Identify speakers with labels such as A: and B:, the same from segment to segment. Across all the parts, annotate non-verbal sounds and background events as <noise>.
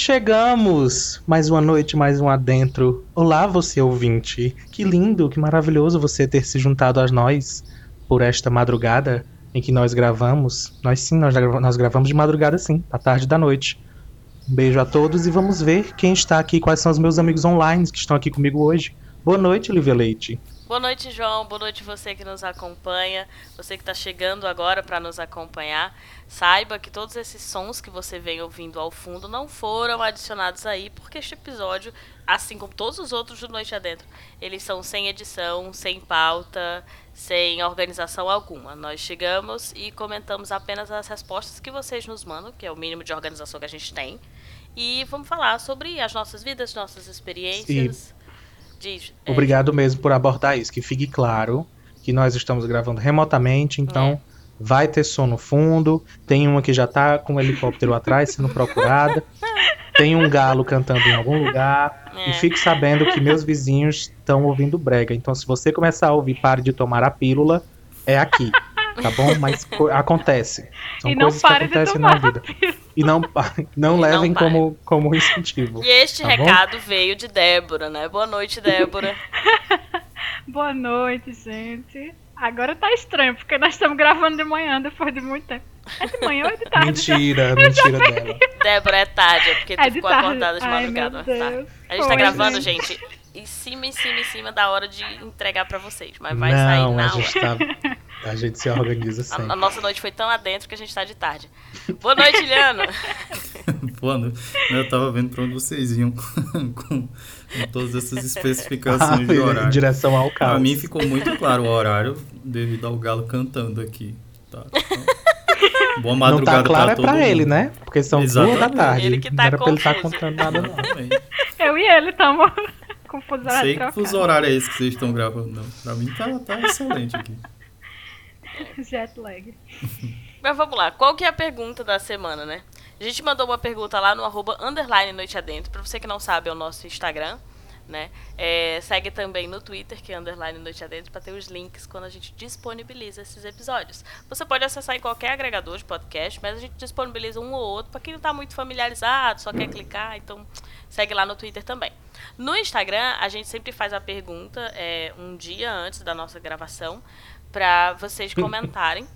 A: chegamos! Mais uma noite, mais um adentro. Olá, você ouvinte. Que lindo, que maravilhoso você ter se juntado a nós por esta madrugada em que nós gravamos. Nós sim, nós, nós gravamos de madrugada sim, à tarde da noite. Um beijo a todos e vamos ver quem está aqui, quais são os meus amigos online que estão aqui comigo hoje. Boa noite, Lívia Leite.
B: Boa noite, João. Boa noite você que nos acompanha, você que está chegando agora para nos acompanhar. Saiba que todos esses sons que você vem ouvindo ao fundo não foram adicionados aí, porque este episódio, assim como todos os outros do Noite Adentro, eles são sem edição, sem pauta, sem organização alguma. Nós chegamos e comentamos apenas as respostas que vocês nos mandam, que é o mínimo de organização que a gente tem. E vamos falar sobre as nossas vidas, nossas experiências.
A: Diz, é, Obrigado mesmo por abordar isso, que fique claro que nós estamos gravando remotamente, então é. vai ter som no fundo, tem uma que já tá com um helicóptero atrás sendo procurada, <laughs> tem um galo cantando em algum lugar, é. e fique sabendo que meus vizinhos estão ouvindo brega, então se você começar a ouvir Pare de Tomar a Pílula, é aqui tá bom? Mas acontece. São
C: e
A: coisas
C: que
A: acontecem na vida. <laughs> E não, não e levem não como, como incentivo.
B: E este tá recado bom? veio de Débora, né? Boa noite, Débora. <laughs>
C: Boa noite, gente. Agora tá estranho, porque nós estamos gravando de manhã depois de muito tempo. É de manhã ou é de tarde?
A: Mentira, mentira dela.
B: Débora, é tarde, é porque tu é ficou tarde. acordada de madrugada. Tá. A gente tá gravando, gente. gente, em cima, em cima, em cima da hora de entregar pra vocês. Mas vai
A: não,
B: sair na
A: a gente tá <laughs> a gente se organiza sempre.
B: A, a, nossa noite foi tão adentro que a gente tá de tarde. Boa noite, Liano. <laughs>
D: Boa noite. Eu tava vendo pra onde vocês iam <laughs> com, com todas essas especificações ah, de horário. Em
A: direção ao carro.
D: Pra mim ficou muito claro o horário devido ao galo cantando aqui. Tá?
A: Então, boa madrugada não tá claro pra, é pra ele, né? Porque são Exatamente. duas da tarde.
B: Ele que tá não era
A: confuso. pra ele estar tá contando nada, não.
C: Eu e ele estamos <laughs> com fuso horário.
D: Sei que fuso horário é esse que vocês estão gravando, não. Pra mim tá, tá excelente aqui.
C: Jet lag.
B: Mas vamos lá, qual que é a pergunta da semana, né? A gente mandou uma pergunta lá no arroba underline noite adentro. Pra você que não sabe, é o nosso Instagram, né? É, segue também no Twitter, que é underline noite adentro, para ter os links quando a gente disponibiliza esses episódios. Você pode acessar em qualquer agregador de podcast, mas a gente disponibiliza um ou outro para quem não está muito familiarizado, só quer clicar, então segue lá no Twitter também. No Instagram, a gente sempre faz a pergunta é, um dia antes da nossa gravação para vocês <laughs> comentarem.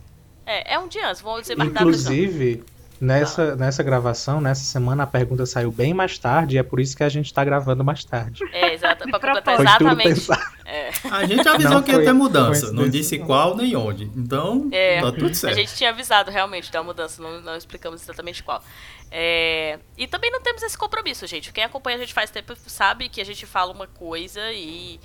B: É, é um dia antes, vamos dizer mais
A: Inclusive, nessa, nessa gravação, nessa semana, a pergunta saiu bem mais tarde e é por isso que a gente está gravando mais tarde.
B: É, exato, pra <laughs> completar exatamente.
D: É. A gente avisou não que ia ter mudança, não disse qual nem onde. Então, é, tá tudo certo.
B: A gente tinha avisado realmente da mudança, não, não explicamos exatamente qual. É, e também não temos esse compromisso, gente. Quem acompanha a gente faz tempo sabe que a gente fala uma coisa e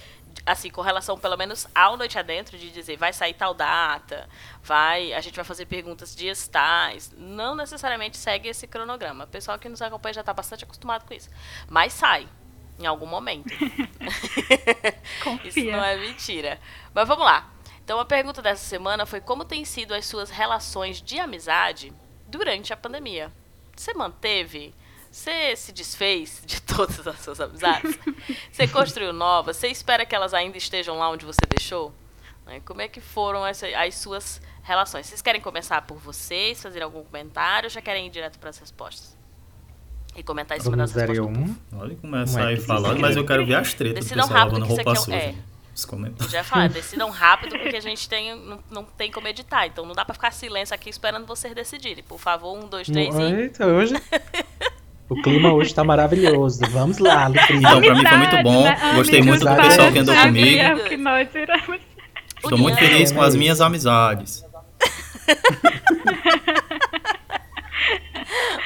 B: assim, com relação pelo menos ao Noite Adentro, de dizer vai sair tal data, vai, a gente vai fazer perguntas dias tais, não necessariamente segue esse cronograma. O pessoal que nos acompanha já está bastante acostumado com isso. Mas sai, em algum momento. <laughs> isso não é mentira. Mas vamos lá. Então a pergunta dessa semana foi como têm sido as suas relações de amizade durante a pandemia? Você manteve você se desfez de <laughs> todas as suas amizades? Você construiu novas? Você espera que elas ainda estejam lá onde você deixou? Né, como é que foram as, as suas relações? Vocês querem começar por vocês, fazer algum comentário ou já querem ir direto para as respostas? E comentar em cima das respostas?
D: Um. Olha, começar aí falando, mas eu quero ver as tretas
B: Decidam do rápido que isso aqui é, é. Já falar, decidam rápido porque a gente tem, não, não tem como editar. Então não dá para ficar silêncio aqui esperando vocês decidirem. Por favor, um, dois, três e...
A: Eita, hoje... <laughs> O clima hoje tá maravilhoso. Vamos lá, Lucrinha.
D: Então, pra mim foi muito bom. Né? Gostei muito do pessoal que andou comigo. Estou muito feliz com as minhas amizades. <laughs>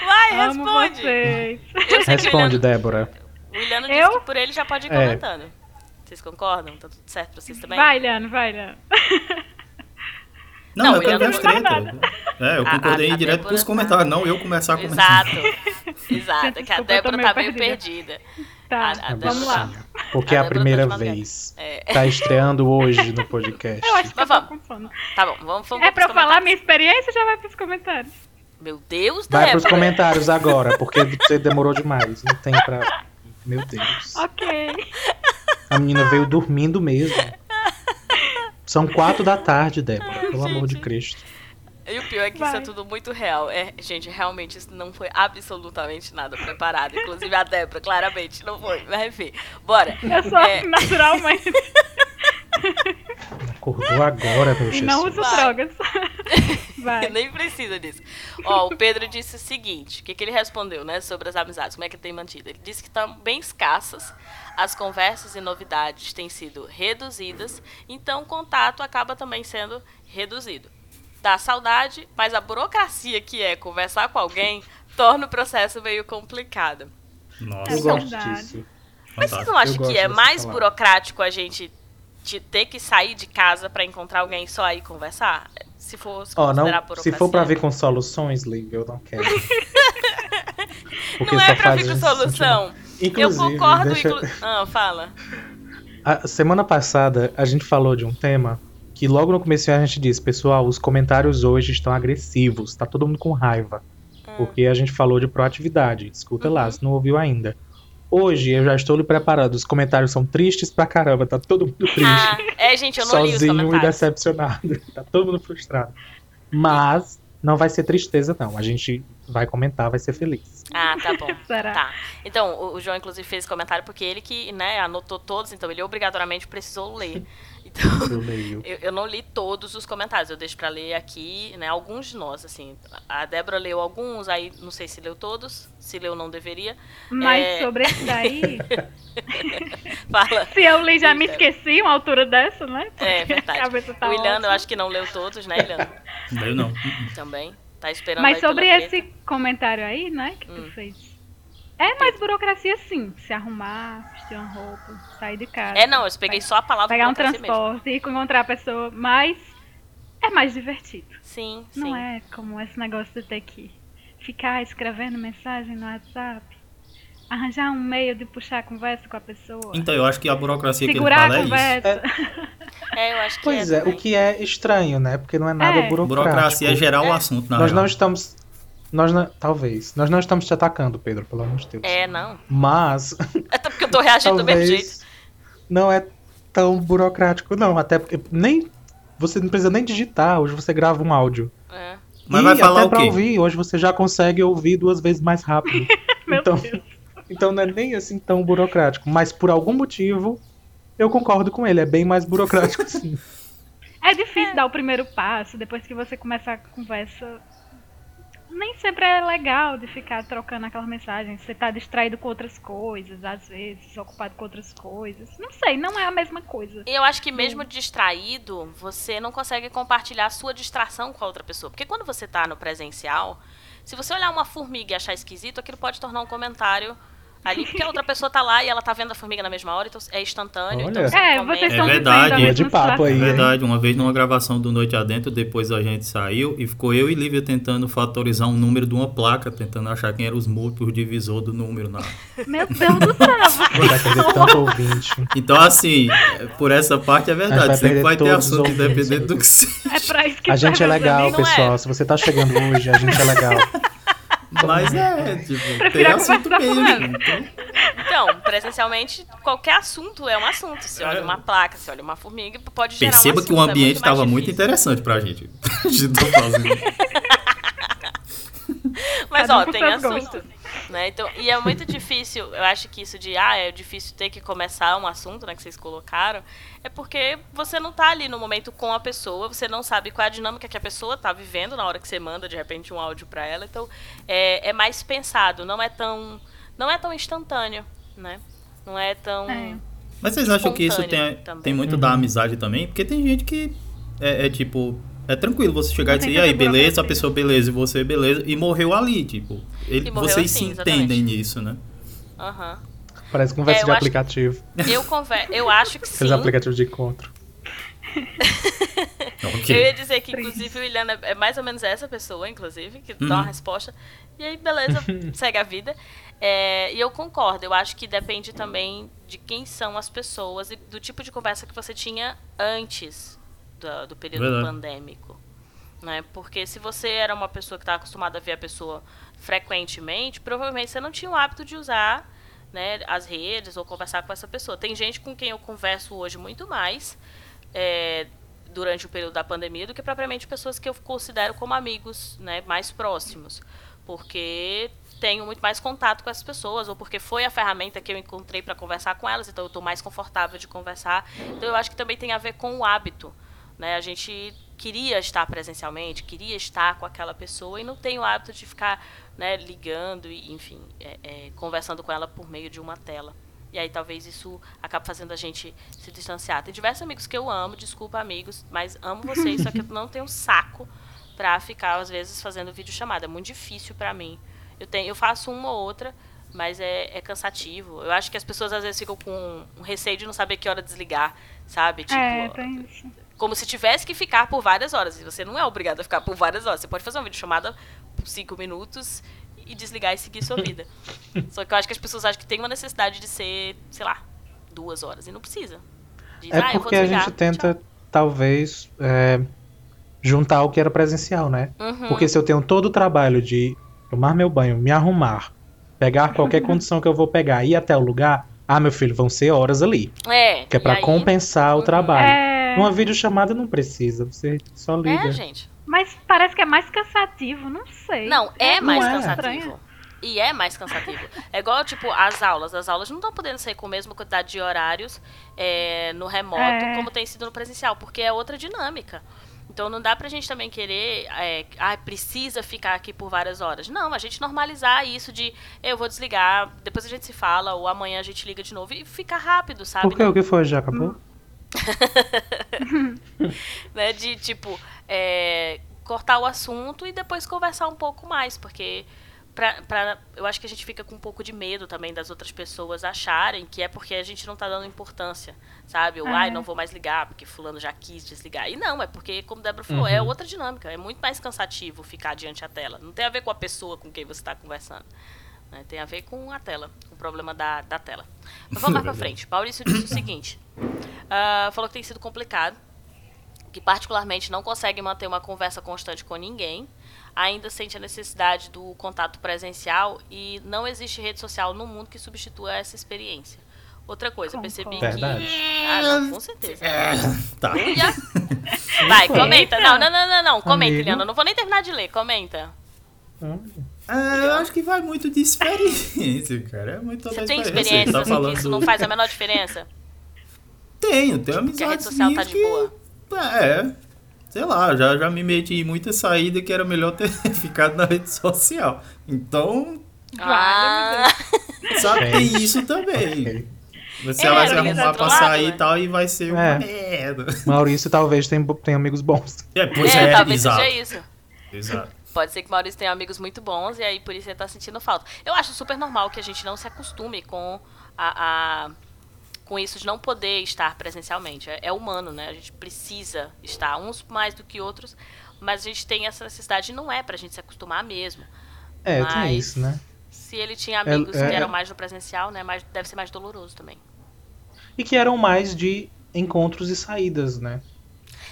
B: Vai, responde.
A: Responde, Débora.
B: O Iliano disse que por ele já pode ir é. comentando. Vocês concordam? Tá tudo certo pra vocês também?
C: Vai, Iliano, vai, Iliano.
D: Não, não eu quero ver as tretas. É, eu concordei a, a direto pros comentários, não eu começar a comentar.
B: Exato, <laughs> <laughs> exato. Que a Débora tá meio perdida.
C: Tá, a, a vamos lá.
A: Porque é a primeira tá vez. É. Tá estreando hoje no <laughs> podcast.
C: Eu acho que
B: Mas vamos. Tá bom, vamos, vamos
C: É pra eu falar minha experiência ou já vai pros comentários?
B: Meu Deus,
A: Vai Débora. pros comentários <laughs> agora, porque você demorou demais. Não tem pra... Meu Deus.
C: Ok.
A: A menina veio dormindo mesmo. São quatro da tarde, Débora. Pelo Gente. amor de Cristo.
B: E o pior é que Vai. isso é tudo muito real. É, gente, realmente isso não foi absolutamente nada preparado. Inclusive a Débora, claramente, não foi. Mas enfim, bora.
C: Eu sou é... naturalmente. <laughs>
A: Acordou agora, meu
C: E não uso drogas. <laughs>
B: Vai. Nem precisa disso. Ó, o Pedro disse o seguinte: o que, que ele respondeu, né, sobre as amizades, como é que tem mantido? Ele disse que estão bem escassas, as conversas e novidades têm sido reduzidas, então o contato acaba também sendo reduzido. Dá saudade, mas a burocracia que é conversar com alguém <laughs> torna o processo meio complicado.
A: Nossa, eu gosto disso.
B: Mas você não acha que é mais burocrático a gente ter que sair de casa para encontrar alguém só aí conversar? Se for se,
A: oh, não, se for para ver com soluções, Liv, eu não quero. <laughs>
B: não é pra vir com solução. Inclusive, eu concordo. Deixa... Inclu... Ah, fala.
A: A semana passada a gente falou de um tema que logo no começo a gente disse, pessoal, os comentários hoje estão agressivos, tá todo mundo com raiva. Hum. Porque a gente falou de proatividade. Escuta uhum. lá, se não ouviu ainda. Hoje eu já estou lhe preparando. Os comentários são tristes pra caramba. Tá todo mundo triste. Ah,
B: é, gente, eu não
A: sozinho
B: li os comentários.
A: e decepcionado. <laughs> Tá todo mundo frustrado. Mas não vai ser tristeza, não. A gente vai comentar, vai ser feliz.
B: Ah, tá bom. <laughs> Será? Tá. Então, o, o João, inclusive, fez comentário porque ele que, né, anotou todos, então ele obrigatoriamente precisou ler. <laughs> Então, eu, leio. eu, eu, não li todos os comentários, eu deixo para ler aqui, né, alguns de nós, assim. A Débora leu alguns, aí não sei se leu todos, se leu não deveria.
C: Mas é... sobre esse daí... <laughs>
B: Fala.
C: Se eu li, já me esqueci uma altura dessa, né?
B: Porque é verdade. Tá o Iliano, eu acho que não leu todos, né, Iliano?
D: Eu não.
B: Também. Tá esperando
C: Mas sobre esse comentário aí, né, que hum. tu fez é mais burocracia, sim. Se arrumar, vestir uma roupa, sair de casa.
B: É, não, eu peguei só a palavra
C: Pegar um transporte, mesmo. encontrar a pessoa, mas é mais divertido.
B: Sim,
C: Não
B: sim.
C: é como esse negócio de ter que ficar escrevendo mensagem no WhatsApp. Arranjar um meio de puxar a conversa com a pessoa.
D: Então, eu acho que a burocracia
C: Segurar
D: que ele
C: fala
D: é
C: isso.
B: É. <laughs> é, eu acho que
A: pois é, é o que é estranho, né? Porque não é nada é. burocrático.
D: Burocracia é gerar o assunto, na
A: Nós
D: real.
A: não estamos nós não, talvez. Nós não estamos te atacando, Pedro, pelo amor de Deus.
B: É, não.
A: Mas. <laughs>
B: Até porque eu tô reagindo do mesmo jeito.
A: Não é tão burocrático, não. Até porque nem. Você não precisa nem digitar. Hoje você grava um áudio.
B: É.
D: Mas e vai falar
A: até
D: o
A: pra
D: quê?
A: ouvir, hoje você já consegue ouvir duas vezes mais rápido. <laughs> então, então não é nem assim tão burocrático. Mas por algum motivo, eu concordo com ele. É bem mais burocrático, <laughs> sim.
C: É difícil é. dar o primeiro passo, depois que você começa a conversa nem sempre é legal de ficar trocando aquelas mensagens. Você tá distraído com outras coisas, às vezes, ocupado com outras coisas. Não sei, não é a mesma coisa.
B: E eu acho que mesmo distraído, você não consegue compartilhar a sua distração com a outra pessoa. Porque quando você tá no presencial, se você olhar uma formiga e achar esquisito, aquilo pode tornar um comentário ali, porque a outra pessoa tá lá e ela tá vendo a formiga na mesma hora, então é instantâneo. Então
A: Olha.
B: Então
C: é, vocês estão
D: é verdade.
A: É de papo aí.
D: É verdade, uma vez numa gravação do Noite Adentro, depois a gente saiu e ficou eu e Lívia tentando fatorizar um número de uma placa, tentando achar quem era os múltiplos divisor do número na. <laughs>
C: Meu Deus do céu!
A: tanto ouvinte.
D: Então, assim, por essa parte é verdade. Vai Sempre vai ter assunto independente do que seja.
C: É pra isso que
A: A gente é legal, pessoal. É. Se você tá chegando hoje, a gente é legal. <laughs>
D: Mas é, tipo, tem assunto mesmo. Então...
B: então, presencialmente, qualquer assunto é um assunto. Se olha uma placa, se olha uma formiga, pode gerar
D: Perceba
B: um assunto,
D: que o ambiente
B: estava
D: é muito, muito, interessante pra gente. <laughs> a gente tá fazendo.
B: Mas, ó, tem assunto. Né? Então, e é muito difícil, eu acho que isso de, ah, é difícil ter que começar um assunto, né, que vocês colocaram, é porque você não tá ali no momento com a pessoa, você não sabe qual é a dinâmica que a pessoa tá vivendo na hora que você manda, de repente, um áudio para ela. Então, é, é mais pensado, não é tão, não é tão instantâneo, né? Não é tão... É.
D: Mas vocês acham que isso tem, tem muito uhum. da amizade também? Porque tem gente que é, é tipo é tranquilo você chegar e dizer, e aí, beleza, a pessoa beleza, e você beleza, e morreu ali, tipo. Ele, vocês assim, se entendem exatamente. nisso, né?
B: Aham. Uhum.
A: Parece conversa é, de aplicativo.
B: Que, eu, conver, eu acho que sim.
A: Aqueles aplicativos de encontro. <laughs>
B: okay. Eu ia dizer que, inclusive, o Iliana é mais ou menos essa pessoa, inclusive, que uhum. dá uma uhum. resposta. E aí, beleza, <laughs> segue a vida. É, e eu concordo, eu acho que depende também de quem são as pessoas e do tipo de conversa que você tinha antes do, do período Verdade. pandêmico. Né? Porque se você era uma pessoa que estava acostumada a ver a pessoa frequentemente, provavelmente você não tinha o hábito de usar né, as redes ou conversar com essa pessoa. Tem gente com quem eu converso hoje muito mais, é, durante o período da pandemia do que propriamente pessoas que eu considero como amigos, né, mais próximos, porque tenho muito mais contato com essas pessoas ou porque foi a ferramenta que eu encontrei para conversar com elas, então eu estou mais confortável de conversar. Então eu acho que também tem a ver com o hábito, né? A gente queria estar presencialmente, queria estar com aquela pessoa e não tem o hábito de ficar né, ligando e, enfim, é, é, conversando com ela por meio de uma tela. E aí talvez isso acabe fazendo a gente se distanciar. Tem diversos amigos que eu amo, desculpa amigos, mas amo vocês, só que eu não tenho saco pra ficar, às vezes, fazendo vídeo chamada. É muito difícil para mim. Eu, tenho, eu faço uma ou outra, mas é, é, cansativo. Eu acho que as pessoas às vezes ficam com um receio de não saber que hora desligar, sabe?
C: Tipo, é, tem isso.
B: Como se tivesse que ficar por várias horas. E você não é obrigado a ficar por várias horas. Você pode fazer uma videochamada por cinco minutos e desligar e seguir sua vida. <laughs> Só que eu acho que as pessoas acham que tem uma necessidade de ser, sei lá, duas horas. E não precisa.
A: Diz, é ah, porque a gente tenta, tchau. talvez, é, juntar o que era presencial, né? Uhum. Porque se eu tenho todo o trabalho de tomar meu banho, me arrumar, pegar <laughs> qualquer condição que eu vou pegar e ir até o lugar, ah, meu filho, vão ser horas ali.
B: É.
A: Que é pra compensar o uhum. trabalho. É... Uma videochamada não precisa, você só liga.
B: É, gente.
C: Mas parece que é mais cansativo, não sei.
B: Não, é, é mais não cansativo. É. E é mais cansativo. É igual, tipo, as aulas. As aulas não estão podendo ser com a mesma quantidade de horários é, no remoto é. como tem sido no presencial, porque é outra dinâmica. Então não dá pra gente também querer, é, ah, precisa ficar aqui por várias horas. Não, a gente normalizar isso de eu vou desligar, depois a gente se fala, ou amanhã a gente liga de novo e fica rápido, sabe?
A: Por que? O que foi? Já acabou? <laughs>
B: né, de tipo, é, cortar o assunto e depois conversar um pouco mais, porque pra, pra, eu acho que a gente fica com um pouco de medo também das outras pessoas acharem que é porque a gente não tá dando importância, sabe? Ou, ai, não vou mais ligar porque fulano já quis desligar. E não, é porque, como Débora falou, é uhum. é outra dinâmica. É muito mais cansativo ficar diante da tela. Não tem a ver com a pessoa com quem você está conversando. Né? Tem a ver com a tela, com o problema da, da tela. Mas vamos mais pra <laughs> frente. Maurício disse o seguinte. Uh, falou que tem sido complicado. Que particularmente não consegue manter uma conversa constante com ninguém ainda sente a necessidade do contato presencial e não existe rede social no mundo que substitua essa experiência. Outra coisa, percebi
A: Verdade.
B: que. Ah, não, com certeza. É, tá. <laughs> Vai, comenta. Não, não, não, não, não. Comenta, Liana. Não vou nem terminar de ler. Comenta.
D: Ah, eu acho que vai muito de experiência, <laughs> cara. É muito
B: Você tem experiência, tá falando... que isso não faz a menor diferença?
D: Tenho, tenho amizade. A
B: rede social tá de que... boa.
D: É, sei lá, já, já me meti em muita saída que era melhor ter <laughs> ficado na rede social. Então.
B: Ah.
D: Sabe, tem isso também. Você é, vai se arrumar pra sair né? e tal e vai ser uma é. merda.
A: Maurício talvez tenha, tenha amigos bons.
D: É, pois é,
B: é talvez
D: exato.
B: seja isso.
D: Exato.
B: Pode ser que Maurício tenha amigos muito bons e aí por isso ele tá sentindo falta. Eu acho super normal que a gente não se acostume com a, a com isso de não poder estar presencialmente. É, é, humano, né? A gente precisa estar, uns mais do que outros, mas a gente tem essa necessidade e não é pra gente se acostumar mesmo.
A: É, mas, tem isso, né?
B: Se ele tinha amigos é, é, que eram mais no presencial, né? Mas deve ser mais doloroso também.
A: E que eram mais de encontros e saídas, né?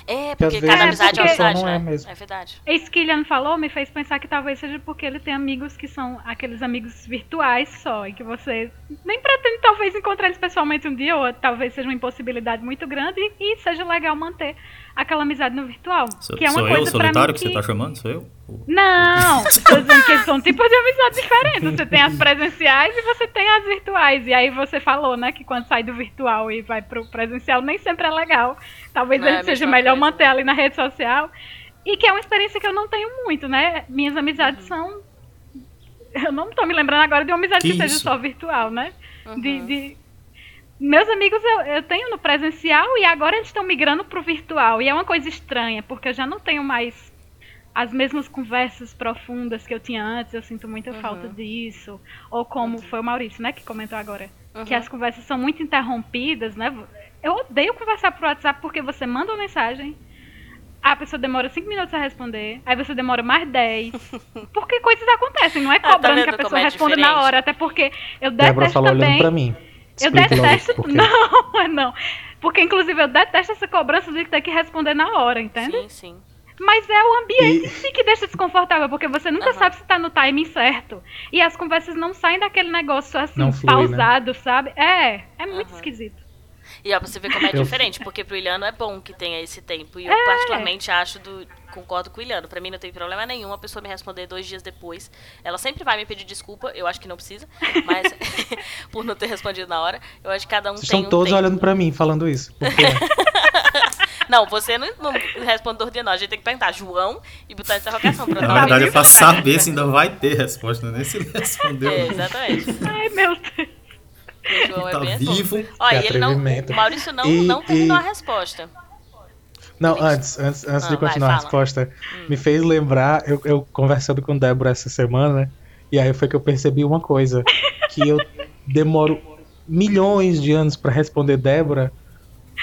B: É, porque cada amizade é uma amizade, né? É,
C: mesmo.
B: é verdade.
C: Isso que Ilian falou me fez pensar que talvez seja porque ele tem amigos que são aqueles amigos virtuais só, e que você nem pretende talvez encontrar eles pessoalmente um dia, ou talvez seja uma impossibilidade muito grande, e seja legal manter aquela amizade no virtual.
D: Sou,
C: que é uma
D: sou
C: coisa
D: eu, solitário,
C: que...
D: que você tá chamando? Sou eu?
C: Não! <laughs> Tô dizendo que são tipos de amizades diferentes. Você tem as presenciais e você tem as virtuais. E aí você falou, né, que quando sai do virtual e vai pro presencial, nem sempre é legal. Talvez é, seja melhor coisa. manter ali na rede social. E que é uma experiência que eu não tenho muito, né? Minhas amizades uhum. são. Eu não tô me lembrando agora de uma amizade que, que seja só virtual, né? Uhum. De, de, meus amigos eu, eu tenho no presencial e agora eles estão migrando pro virtual. E é uma coisa estranha, porque eu já não tenho mais as mesmas conversas profundas que eu tinha antes. Eu sinto muita uhum. falta disso. Ou como uhum. foi o Maurício, né, que comentou agora. Uhum. Que as conversas são muito interrompidas, né? Eu odeio conversar por WhatsApp porque você manda uma mensagem. A pessoa demora 5 minutos a responder, aí você demora mais 10. <laughs> Porque coisas acontecem, não é cobrando ah, tá que a pessoa é responda na hora, até porque eu detesto Débora falou também. olhando
A: pra mim.
C: Eu detesto. <laughs> Não, não. Porque, inclusive, eu detesto essa cobrança de ter que responder na hora, entende?
B: Sim, sim.
C: Mas é o ambiente e... em si que deixa desconfortável, porque você nunca uhum. sabe se tá no timing certo. E as conversas não saem daquele negócio assim, flui, né? pausado, né? sabe? É, é muito uhum. esquisito.
B: E ó, você vê como é eu... diferente, porque pro Iliano é bom que tenha esse tempo. E eu é. particularmente acho do. Concordo com o Iliano. Pra mim não tem problema nenhum a pessoa me responder dois dias depois. Ela sempre vai me pedir desculpa, eu acho que não precisa, mas <laughs> por não ter respondido na hora. Eu acho que cada um
A: Vocês
B: tem.
A: Estão um todos
B: tempo.
A: olhando pra mim falando isso. Porque... <laughs>
B: Não, você não, não responde não. A gente tem que perguntar João e botar interrogação.
D: Pra Na verdade, é pra saber se ainda vai ter resposta, né? Se ele <laughs> respondeu.
B: É, exatamente.
C: Ai, meu Deus.
B: O João é
D: tá
B: bem
D: vivo.
B: Olha, ele não, o Maurício não, e, não terminou e... a resposta.
A: Não, antes, antes, antes ah, de continuar vai, a resposta, hum. me fez lembrar, eu, eu conversando com Débora essa semana, e aí foi que eu percebi uma coisa, que eu <laughs> demoro milhões de anos para responder Débora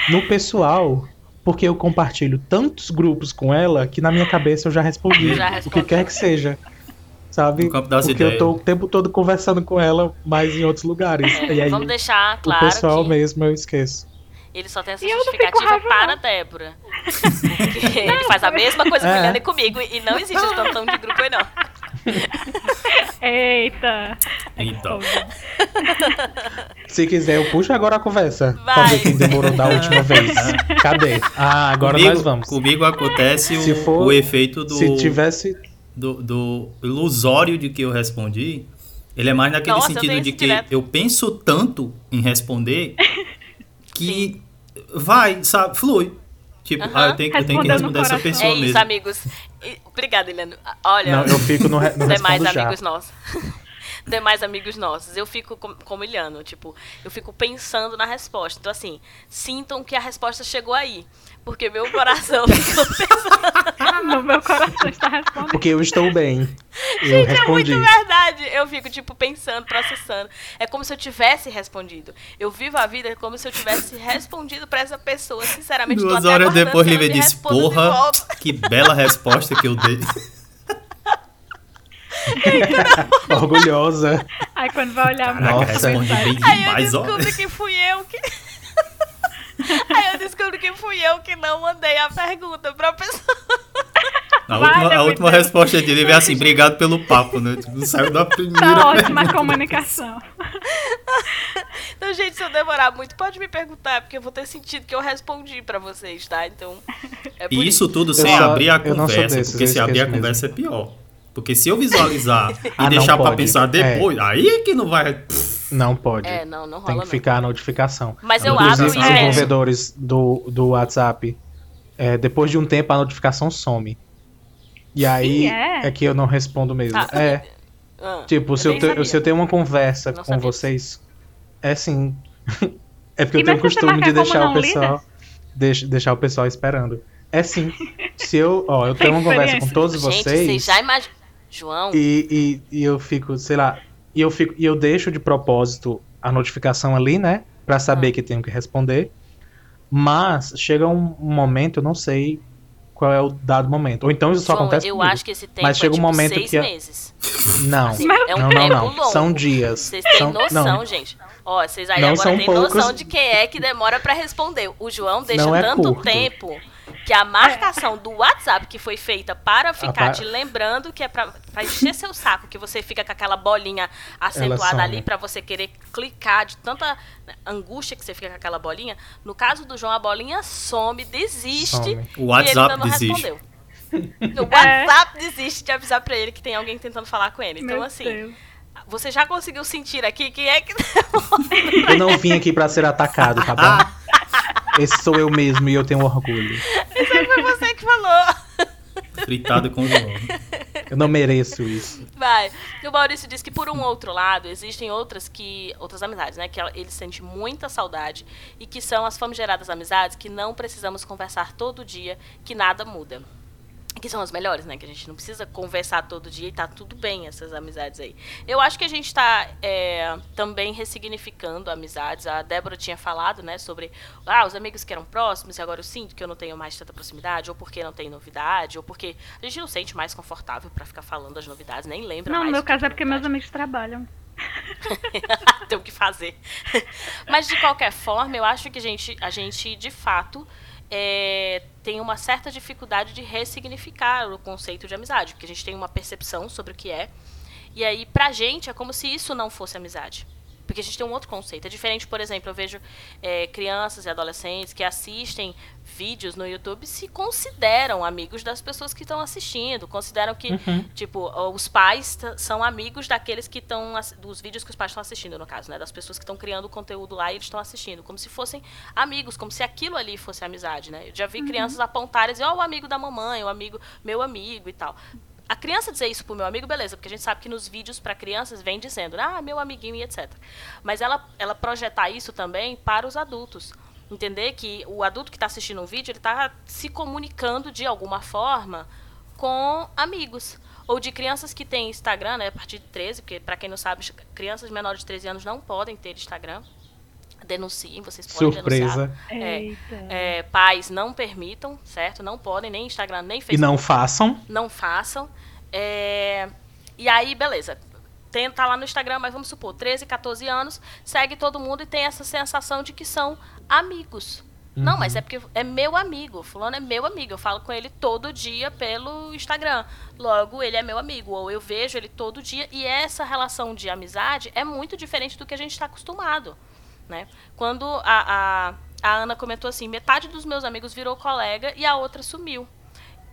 A: no pessoal, porque eu compartilho tantos grupos com ela que na minha cabeça eu já respondi, já o que quer que seja sabe? Porque ideias. eu tô o tempo todo conversando com ela, mas em outros lugares. É, e aí,
B: vamos deixar claro.
A: O pessoal que... mesmo eu esqueço.
B: Ele só tem essa justificativa para a Débora. <laughs> Porque ele faz a mesma coisa é. com Eliana e comigo. E não existe esse tantão de grupo aí, não. <laughs>
C: Eita.
D: Então.
A: Se quiser, eu puxo agora a conversa. Vai. Pra ver quem demorou da última <laughs> vez. Cadê? Ah, agora
D: comigo,
A: nós vamos.
D: Comigo acontece o, for, o efeito do.
A: Se tivesse
D: do, do ilusório de que eu respondi, ele é mais naquele Nossa, sentido de que direto. eu penso tanto em responder <laughs> que vai, sabe, flui. Tipo, uh -huh. ah, eu tenho, eu tenho que responder essa pessoa
B: é isso,
D: mesmo.
B: amigos. Obrigada, Helena. Olha,
A: Não, eu fico no, no <laughs>
B: demais
A: já.
B: amigos nossos. <laughs> demais amigos nossos. Eu fico como Iliano, tipo, eu fico pensando na resposta. Então, assim, sintam que a resposta chegou aí. Porque meu coração <laughs> ficou
C: pensando. <laughs> meu coração está respondendo.
A: Porque eu estou bem. Eu
B: Gente,
A: respondi.
B: é muito verdade. Eu fico, tipo, pensando, processando. É como se eu tivesse respondido. Eu vivo a vida como se eu tivesse respondido pra essa pessoa. Sinceramente,
D: Duas horas depois, Lívia disse: Porra, que bela resposta que eu dei. <laughs>
A: Orgulhosa.
C: Aí quando vai olhar
D: Caraca, Nossa. responde bem demais,
B: Aí eu descobri ó. que fui eu que. <laughs> Aí eu descobri que fui eu que não mandei a pergunta pra pessoa.
D: A última, a última resposta dele é assim, obrigado pelo papo, né? Tipo, saiu da primeira.
C: Tá ótima a comunicação.
B: Então, gente, se eu demorar muito, pode me perguntar, porque eu vou ter sentido que eu respondi pra vocês, tá? Então.
D: É e isso, isso, tudo sem só, abrir a conversa, desses, porque se abrir a mesmo. conversa é pior. Porque se eu visualizar <laughs> e ah, deixar pra pensar depois, é. aí é que não vai. Pff,
A: não pode.
B: É, não, não rola
A: Tem que
B: não.
A: ficar a notificação.
B: Mas eu abro
A: os desenvolvedores do, do WhatsApp, é, depois de um tempo a notificação some. E aí Sim, é. é. que eu não respondo mesmo. Ah, é. Ah, tipo, se eu, te, se eu tenho uma conversa com sabia. vocês, é assim. <laughs> é porque e eu tenho o costume de deixar o pessoal. Deixa, deixar o pessoal esperando. É sim. Se eu, ó, eu tenho uma conversa com todos
B: Gente,
A: vocês.
B: Vocês já imaginam. João.
A: E, e, e eu fico, sei lá, e eu, fico, e eu deixo de propósito a notificação ali, né? Pra saber ah. que tenho que responder. Mas chega um, um, momento, eu não sei qual é o dado momento. Ou então isso só acontece
B: eu
A: comigo.
B: acho que esse tempo
A: Mas chega
B: é,
A: um
B: tipo,
A: momento
B: seis
A: que.
B: Meses.
A: Não,
B: assim, é um
A: não, não, não. Longo. São dias.
B: Vocês têm
A: são,
B: noção,
A: não.
B: gente. Ó, vocês aí
A: não
B: agora têm
A: poucos...
B: noção de quem é que demora para responder. O João deixa
A: não é
B: tanto
A: curto.
B: tempo que a marcação do WhatsApp que foi feita para ficar te lembrando que é pra, pra encher seu saco, que você fica com aquela bolinha acentuada ali para você querer clicar de tanta angústia que você fica com aquela bolinha. No caso do João, a bolinha some, desiste some.
D: O WhatsApp
B: e ele ainda não
D: desiste.
B: respondeu. <laughs> O WhatsApp é. desiste de avisar para ele que tem alguém tentando falar com ele. Então,
C: Meu
B: assim,
C: Deus.
B: você já conseguiu sentir aqui quem é que. <laughs>
A: Eu não vim aqui para ser atacado, tá bom? <laughs> Esse sou eu mesmo e eu tenho orgulho.
B: Isso foi você que falou.
D: Fritado com João.
A: Eu não mereço isso.
B: Vai. O Maurício diz que, por um outro lado, existem outras que. outras amizades, né? Que ele sente muita saudade e que são as famigeradas amizades que não precisamos conversar todo dia, que nada muda que são as melhores, né? Que a gente não precisa conversar todo dia e tá tudo bem essas amizades aí. Eu acho que a gente tá é, também ressignificando amizades. A Débora tinha falado, né, sobre ah, os amigos que eram próximos e agora eu sinto que eu não tenho mais tanta proximidade, ou porque não tem novidade, ou porque a gente não sente mais confortável para ficar falando das novidades, nem lembra
C: não,
B: mais.
C: No meu caso é porque meus amigos trabalham. <laughs>
B: tem o que fazer. <laughs> Mas de qualquer forma, eu acho que a gente, a gente de fato é, tem uma certa dificuldade de ressignificar o conceito de amizade, porque a gente tem uma percepção sobre o que é. E aí, pra gente, é como se isso não fosse amizade. Porque a gente tem um outro conceito. É diferente, por exemplo, eu vejo é, crianças e adolescentes que assistem vídeos no YouTube se consideram amigos das pessoas que estão assistindo. Consideram que, uhum. tipo, os pais são amigos daqueles que estão. dos vídeos que os pais estão assistindo, no caso, né? Das pessoas que estão criando o conteúdo lá e eles estão assistindo. Como se fossem amigos, como se aquilo ali fosse amizade, né? Eu já vi uhum. crianças apontarem e dizer, ó, oh, o amigo da mamãe, o amigo, meu amigo e tal a criança dizer isso pro meu amigo, beleza, porque a gente sabe que nos vídeos para crianças vem dizendo, ah, meu amiguinho e etc. Mas ela, ela projetar isso também para os adultos. Entender que o adulto que está assistindo um vídeo, ele está se comunicando de alguma forma com amigos. Ou de crianças que têm Instagram, né, a partir de 13, porque para quem não sabe, crianças menores de 13 anos não podem ter Instagram. Denunciem, vocês podem
A: Surpresa.
B: denunciar. É, é, pais não permitam, certo? Não podem, nem Instagram, nem Facebook.
A: E não façam.
B: Não façam. É, e aí, beleza. Tem, tá lá no Instagram, mas vamos supor, 13, 14 anos, segue todo mundo e tem essa sensação de que são amigos. Uhum. Não, mas é porque é meu amigo. Fulano é meu amigo. Eu falo com ele todo dia pelo Instagram. Logo, ele é meu amigo. Ou eu vejo ele todo dia. E essa relação de amizade é muito diferente do que a gente está acostumado. Né? Quando a, a, a Ana comentou assim, metade dos meus amigos virou colega e a outra sumiu.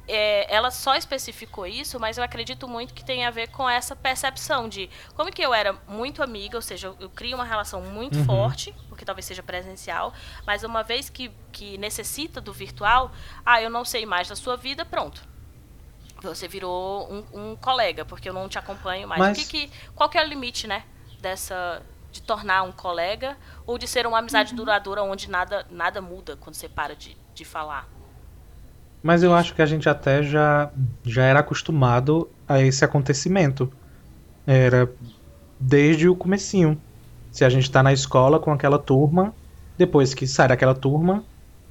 B: É, ela só especificou isso, mas eu acredito muito que tem a ver com essa percepção de como que eu era muito amiga, ou seja, eu, eu crio uma relação muito uhum. forte, porque talvez seja presencial, mas uma vez que, que necessita do virtual, ah, eu não sei mais da sua vida, pronto. Você virou um, um colega, porque eu não te acompanho mais. Mas... Que, que, qual que é o limite, né, dessa, de tornar um colega ou de ser uma amizade uhum. duradoura onde nada, nada muda quando você para de, de falar.
A: Mas eu acho que a gente até já, já era acostumado a esse acontecimento. Era desde o comecinho. Se a gente tá na escola com aquela turma, depois que sai daquela turma,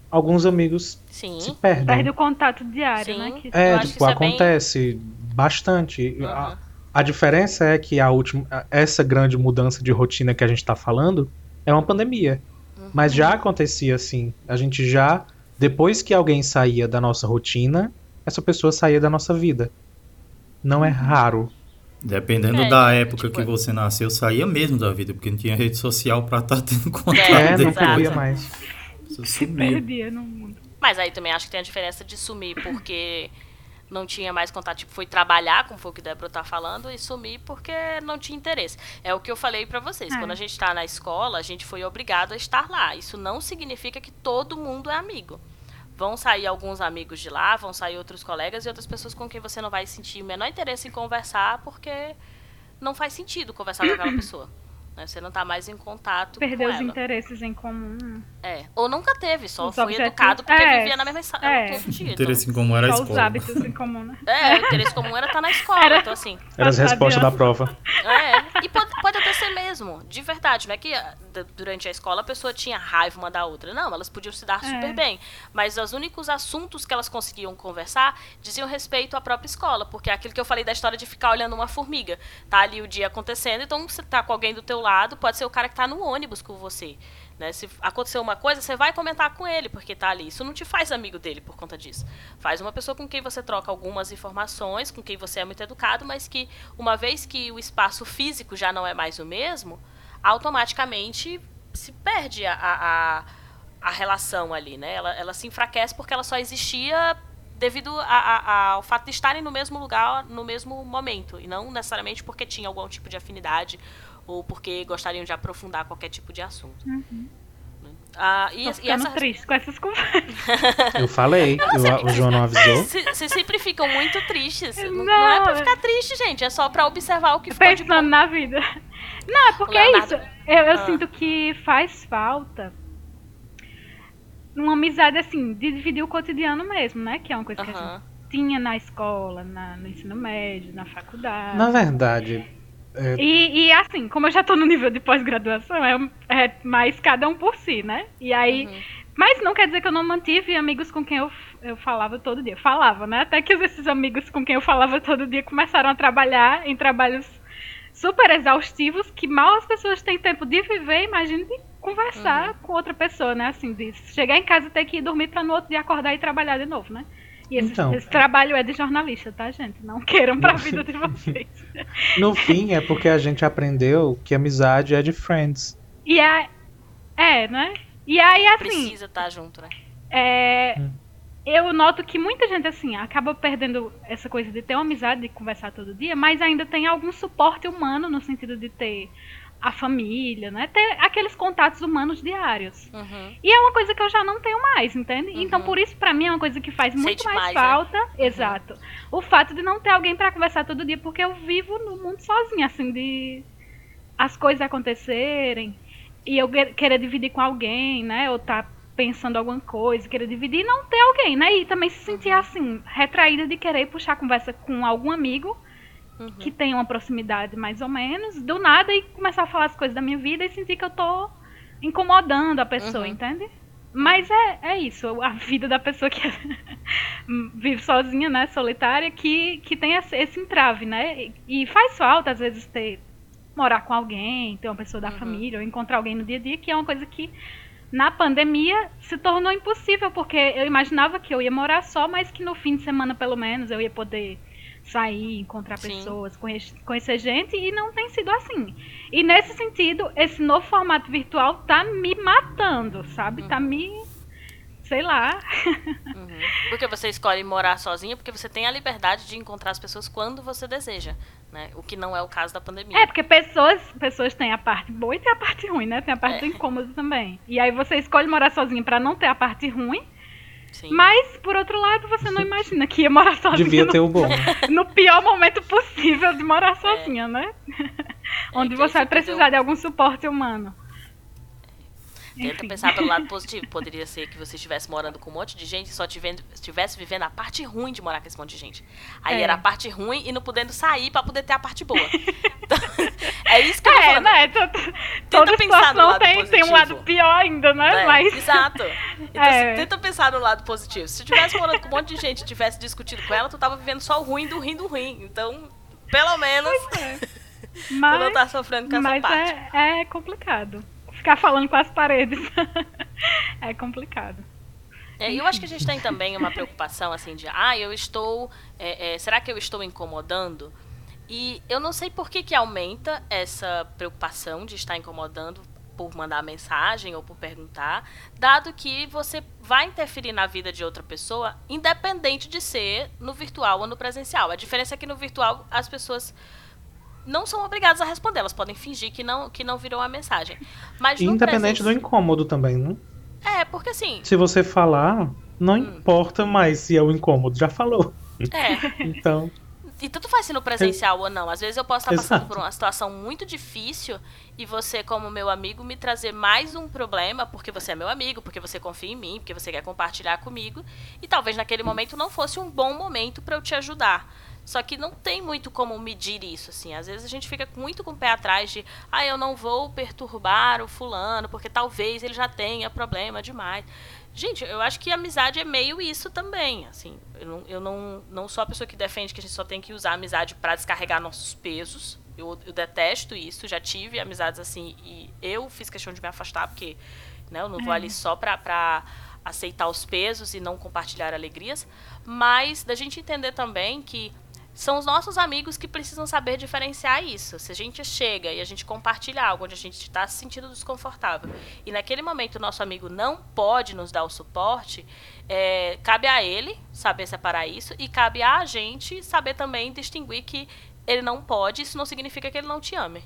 A: alguns amigos Sim. se perdem.
C: Perde o contato diário, Sim. né?
A: Que... É, tipo, acontece é bem... bastante. Uhum. A, a diferença é que a última, essa grande mudança de rotina que a gente está falando é uma pandemia. Uhum. Mas já acontecia assim. A gente já, depois que alguém saía da nossa rotina, essa pessoa saía da nossa vida. Não é uhum. raro.
D: Dependendo é, da época tipo... que você nasceu, saía mesmo da vida, porque não tinha rede social para estar tá tendo <laughs> contato.
A: É, não podia mais.
C: Você perdia no mundo.
B: Mas aí também acho que tem a diferença de sumir, porque não tinha mais contato, tipo, foi trabalhar, como foi o que Débora tá falando, e sumir porque não tinha interesse. É o que eu falei para vocês. É. Quando a gente está na escola, a gente foi obrigado a estar lá. Isso não significa que todo mundo é amigo. Vão sair alguns amigos de lá, vão sair outros colegas e outras pessoas com quem você não vai sentir o menor interesse em conversar porque não faz sentido conversar com aquela <clears throat> pessoa. Né? Você não está mais em contato
C: Perdeu
B: com
C: os interesses em comum.
B: É. Ou nunca teve, só os foi objetivos... educado porque é. vivia na mesma sala é. todo dia.
D: Interesse então. em comum era a escola.
C: Só os hábitos em comum, né? <laughs>
B: É, o interesse comum era estar na escola. Era... Então, assim.
A: Era as respostas da prova.
B: É. E pode, pode até ser mesmo, de verdade. Não é que ah, durante a escola a pessoa tinha raiva uma da outra. Não, elas podiam se dar é. super bem. Mas os únicos assuntos que elas conseguiam conversar diziam respeito à própria escola. Porque é aquilo que eu falei da história de ficar olhando uma formiga. Tá ali o dia acontecendo, então você tá com alguém do teu lado, pode ser o cara que tá no ônibus com você. Né? Se acontecer uma coisa, você vai comentar com ele, porque tá ali. Isso não te faz amigo dele por conta disso. Faz uma pessoa com quem você troca algumas informações, com quem você é muito educado, mas que, uma vez que o espaço físico já não é mais o mesmo, automaticamente se perde a, a, a relação ali, né? Ela, ela se enfraquece porque ela só existia devido a, a, ao fato de estarem no mesmo lugar no mesmo momento e não necessariamente porque tinha algum tipo de afinidade ou porque gostariam de aprofundar qualquer tipo de assunto.
C: Uhum.
B: Ah, e,
C: Tô e essa... triste com essas conversas. <laughs>
A: Eu falei, eu, o João não avisou. <laughs>
B: Vocês sempre ficam muito tristes. Não, não, é pra ficar triste, gente. É só pra observar o que
C: foi. Pensando de... na vida. <laughs> Não, é porque é isso. Eu, eu ah. sinto que faz falta uma amizade assim, de dividir o cotidiano mesmo, né? Que é uma coisa uh -huh. que a gente tinha na escola, na, no ensino médio, na faculdade.
A: Na verdade,
C: é... E, e, assim, como eu já tô no nível de pós-graduação, é, é, mais cada um por si, né? E aí. Uhum. Mas não quer dizer que eu não mantive amigos com quem eu, eu falava todo dia. Falava, né? Até que esses amigos com quem eu falava todo dia começaram a trabalhar em trabalhos super exaustivos que mal as pessoas têm tempo de viver, imagine de conversar uhum. com outra pessoa, né? Assim, de chegar em casa e ter que ir dormir para no outro dia acordar e trabalhar de novo, né? E esse, então, esse trabalho é de jornalista, tá, gente? Não queiram pra vida de vocês. <laughs>
A: No fim, é porque a gente aprendeu que amizade é de friends.
C: E é. É, né? E aí, assim.
B: Precisa estar tá junto, né?
C: É. Hum. Eu noto que muita gente, assim, acaba perdendo essa coisa de ter uma amizade, de conversar todo dia, mas ainda tem algum suporte humano no sentido de ter a família, né? Ter aqueles contatos humanos diários. Uhum. E é uma coisa que eu já não tenho mais, entende? Uhum. Então, por isso, para mim, é uma coisa que faz muito mais, mais, né? falta. Né? Exato. O fato de não ter alguém para conversar todo dia, porque eu vivo no mundo sozinha, assim, de as coisas acontecerem e eu querer dividir com alguém, né? Ou tá pensando alguma coisa, querer dividir e não ter alguém, né? E também se sentir, uhum. assim, retraída de querer puxar conversa com algum amigo uhum. que tem uma proximidade mais ou menos, do nada e começar a falar as coisas da minha vida e sentir que eu tô incomodando a pessoa, uhum. entende? Mas é, é isso, a vida da pessoa que <laughs> vive sozinha, né, solitária, que, que tem esse, esse entrave, né? E faz falta, às vezes, ter morar com alguém, ter uma pessoa da uhum. família, ou encontrar alguém no dia a dia, que é uma coisa que na pandemia se tornou impossível, porque eu imaginava que eu ia morar só, mas que no fim de semana, pelo menos, eu ia poder sair, encontrar Sim. pessoas, conhecer, conhecer gente e não tem sido assim. E nesse sentido, esse novo formato virtual tá me matando, sabe? Tá uhum. Tá me sei lá.
B: Uhum. Porque você escolhe morar sozinha porque você tem a liberdade de encontrar as pessoas quando você deseja, né? O que não é o caso da pandemia.
C: É, porque pessoas, pessoas têm a parte boa e tem a parte ruim, né? Tem a parte é. incômoda também. E aí você escolhe morar sozinha para não ter a parte ruim Sim. Mas, por outro lado, você não imagina que ia morar sozinha.
A: Devia ter o bom. <laughs>
C: No pior momento possível de morar é. sozinha, né? É, Onde você vai precisar de algum suporte humano.
B: Tenta pensar pelo lado positivo. <laughs> Poderia ser que você estivesse morando com um monte de gente e só estivesse vivendo a parte ruim de morar com esse monte de gente. Aí é. era a parte ruim e não podendo sair para poder ter a parte boa. Então, <laughs> é isso que eu tô é, falando. Né?
C: Tenta pensar no lado tem, positivo. tem um lado pior ainda, né?
B: É, Mas... Exato. <laughs> Então, é. tenta pensar no lado positivo. Se tu tivesse morando com um monte de gente e tivesse discutido com ela, tu tava vivendo só o ruim do ruim do ruim. Então, pelo menos, é. Mas, tu não tá sofrendo com essa
C: mas
B: parte.
C: É, é complicado ficar falando com as paredes. <laughs> é complicado.
B: É, eu acho que a gente tem também uma preocupação assim de, ah, eu estou, é, é, será que eu estou incomodando? E eu não sei por que, que aumenta essa preocupação de estar incomodando por mandar mensagem ou por perguntar, dado que você vai interferir na vida de outra pessoa, independente de ser no virtual ou no presencial. A diferença é que no virtual as pessoas não são obrigadas a responder, elas podem fingir que não, que não viram a mensagem. Mas
A: Independente do incômodo também, né?
B: É, porque assim.
A: Se você falar, não hum. importa mais se é o incômodo, já falou.
B: É. <laughs>
A: então.
B: E tanto faz se no presencial é... ou não. Às vezes eu posso estar passando Exato. por uma situação muito difícil e você, como meu amigo, me trazer mais um problema porque você é meu amigo, porque você confia em mim, porque você quer compartilhar comigo. E talvez naquele momento não fosse um bom momento para eu te ajudar. Só que não tem muito como medir isso, assim. Às vezes a gente fica muito com o pé atrás de, ah, eu não vou perturbar o fulano, porque talvez ele já tenha problema demais. Gente, eu acho que amizade é meio isso também, assim. Eu não, eu não, não sou a pessoa que defende que a gente só tem que usar a amizade para descarregar nossos pesos. Eu, eu detesto isso, já tive amizades assim e eu fiz questão de me afastar porque, né, eu não vou ali uhum. só pra aceitar os pesos e não compartilhar alegrias, mas da gente entender também que são os nossos amigos que precisam saber diferenciar isso. Se a gente chega e a gente compartilha algo onde a gente está se sentindo desconfortável e naquele momento o nosso amigo não pode nos dar o suporte, é, cabe a ele saber separar isso e cabe a gente saber também distinguir que ele não pode, isso não significa que ele não te ame.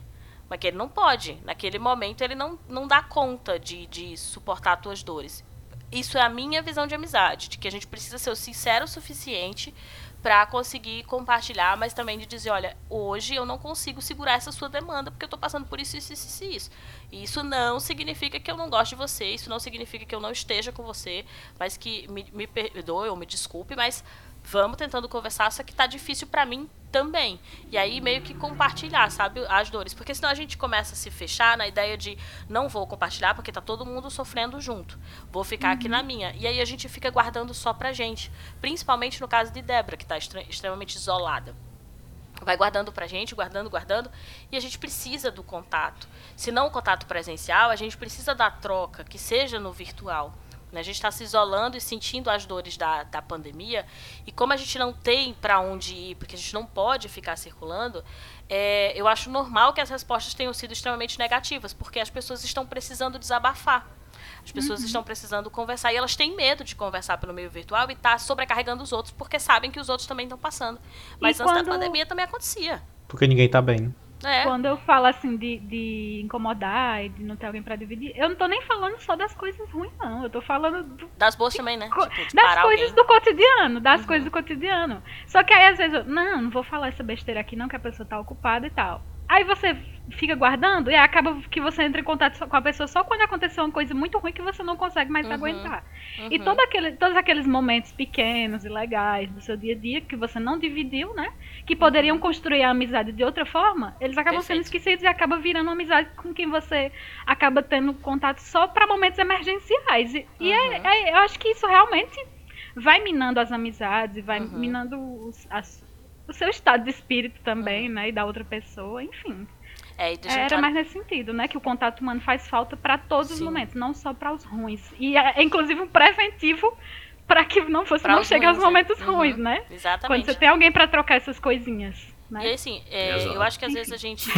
B: Mas que ele não pode. Naquele momento ele não, não dá conta de, de suportar as tuas dores. Isso é a minha visão de amizade, de que a gente precisa ser sincero o suficiente para conseguir compartilhar, mas também de dizer, olha, hoje eu não consigo segurar essa sua demanda porque eu estou passando por isso, isso, isso, isso. E isso não significa que eu não gosto de você, isso não significa que eu não esteja com você, mas que me, me perdoe ou me desculpe, mas vamos tentando conversar, só que tá difícil para mim também. E aí meio que compartilhar, sabe, as dores, porque senão a gente começa a se fechar na ideia de não vou compartilhar porque tá todo mundo sofrendo junto. Vou ficar uhum. aqui na minha. E aí a gente fica guardando só pra gente, principalmente no caso de Débora, que tá extremamente isolada. Vai guardando pra gente, guardando, guardando, e a gente precisa do contato. Se não o contato presencial, a gente precisa da troca, que seja no virtual Né? A gente está se isolando e sentindo as dores da, da pandemia. E como a gente não tem para onde ir, porque a gente não pode ficar circulando, é, eu acho normal que as respostas tenham sido extremamente negativas, porque as pessoas estão precisando desabafar. As pessoas uhum. estão precisando conversar e elas têm medo de conversar pelo meio virtual e tá sobrecarregando os outros porque sabem que os outros também estão passando. Mas e antes quando... da pandemia também acontecia.
A: Porque ninguém tá bem.
C: É. Quando eu falo assim de, de incomodar e de não ter alguém para dividir, eu não tô nem falando só das coisas ruins, não. Eu tô falando. Do,
B: das boas também, né?
C: Tipo, das coisas alguém. do cotidiano, das uhum. coisas do cotidiano. Só que aí às vezes eu, não, não vou falar essa besteira aqui, não, que a pessoa tá ocupada e tal. Aí você fica guardando e acaba que você entra em contato com a pessoa só quando aconteceu uma coisa muito ruim que você não consegue mais uhum, aguentar. Uhum. E todo aquele, todos aqueles momentos pequenos e legais do seu dia a dia que você não dividiu, né? Que poderiam uhum. construir a amizade de outra forma, eles acabam Perfeito. sendo esquecidos e acaba virando uma amizade com quem você acaba tendo contato só para momentos emergenciais. E, e é, uhum. é, eu acho que isso realmente vai minando as amizades e vai uhum. minando os, as, o seu estado de espírito também, uhum. né? E da outra pessoa, enfim. É, Era mais nesse sentido, né? Que o contato humano faz falta para todos Sim. os momentos, não só para os ruins. E é, é inclusive um preventivo para que não fosse pra não chegue aos momentos uhum. ruins, né?
B: Exatamente.
C: Quando você tem alguém para trocar essas coisinhas. Né?
B: E assim, é, eu acho que às vezes a gente.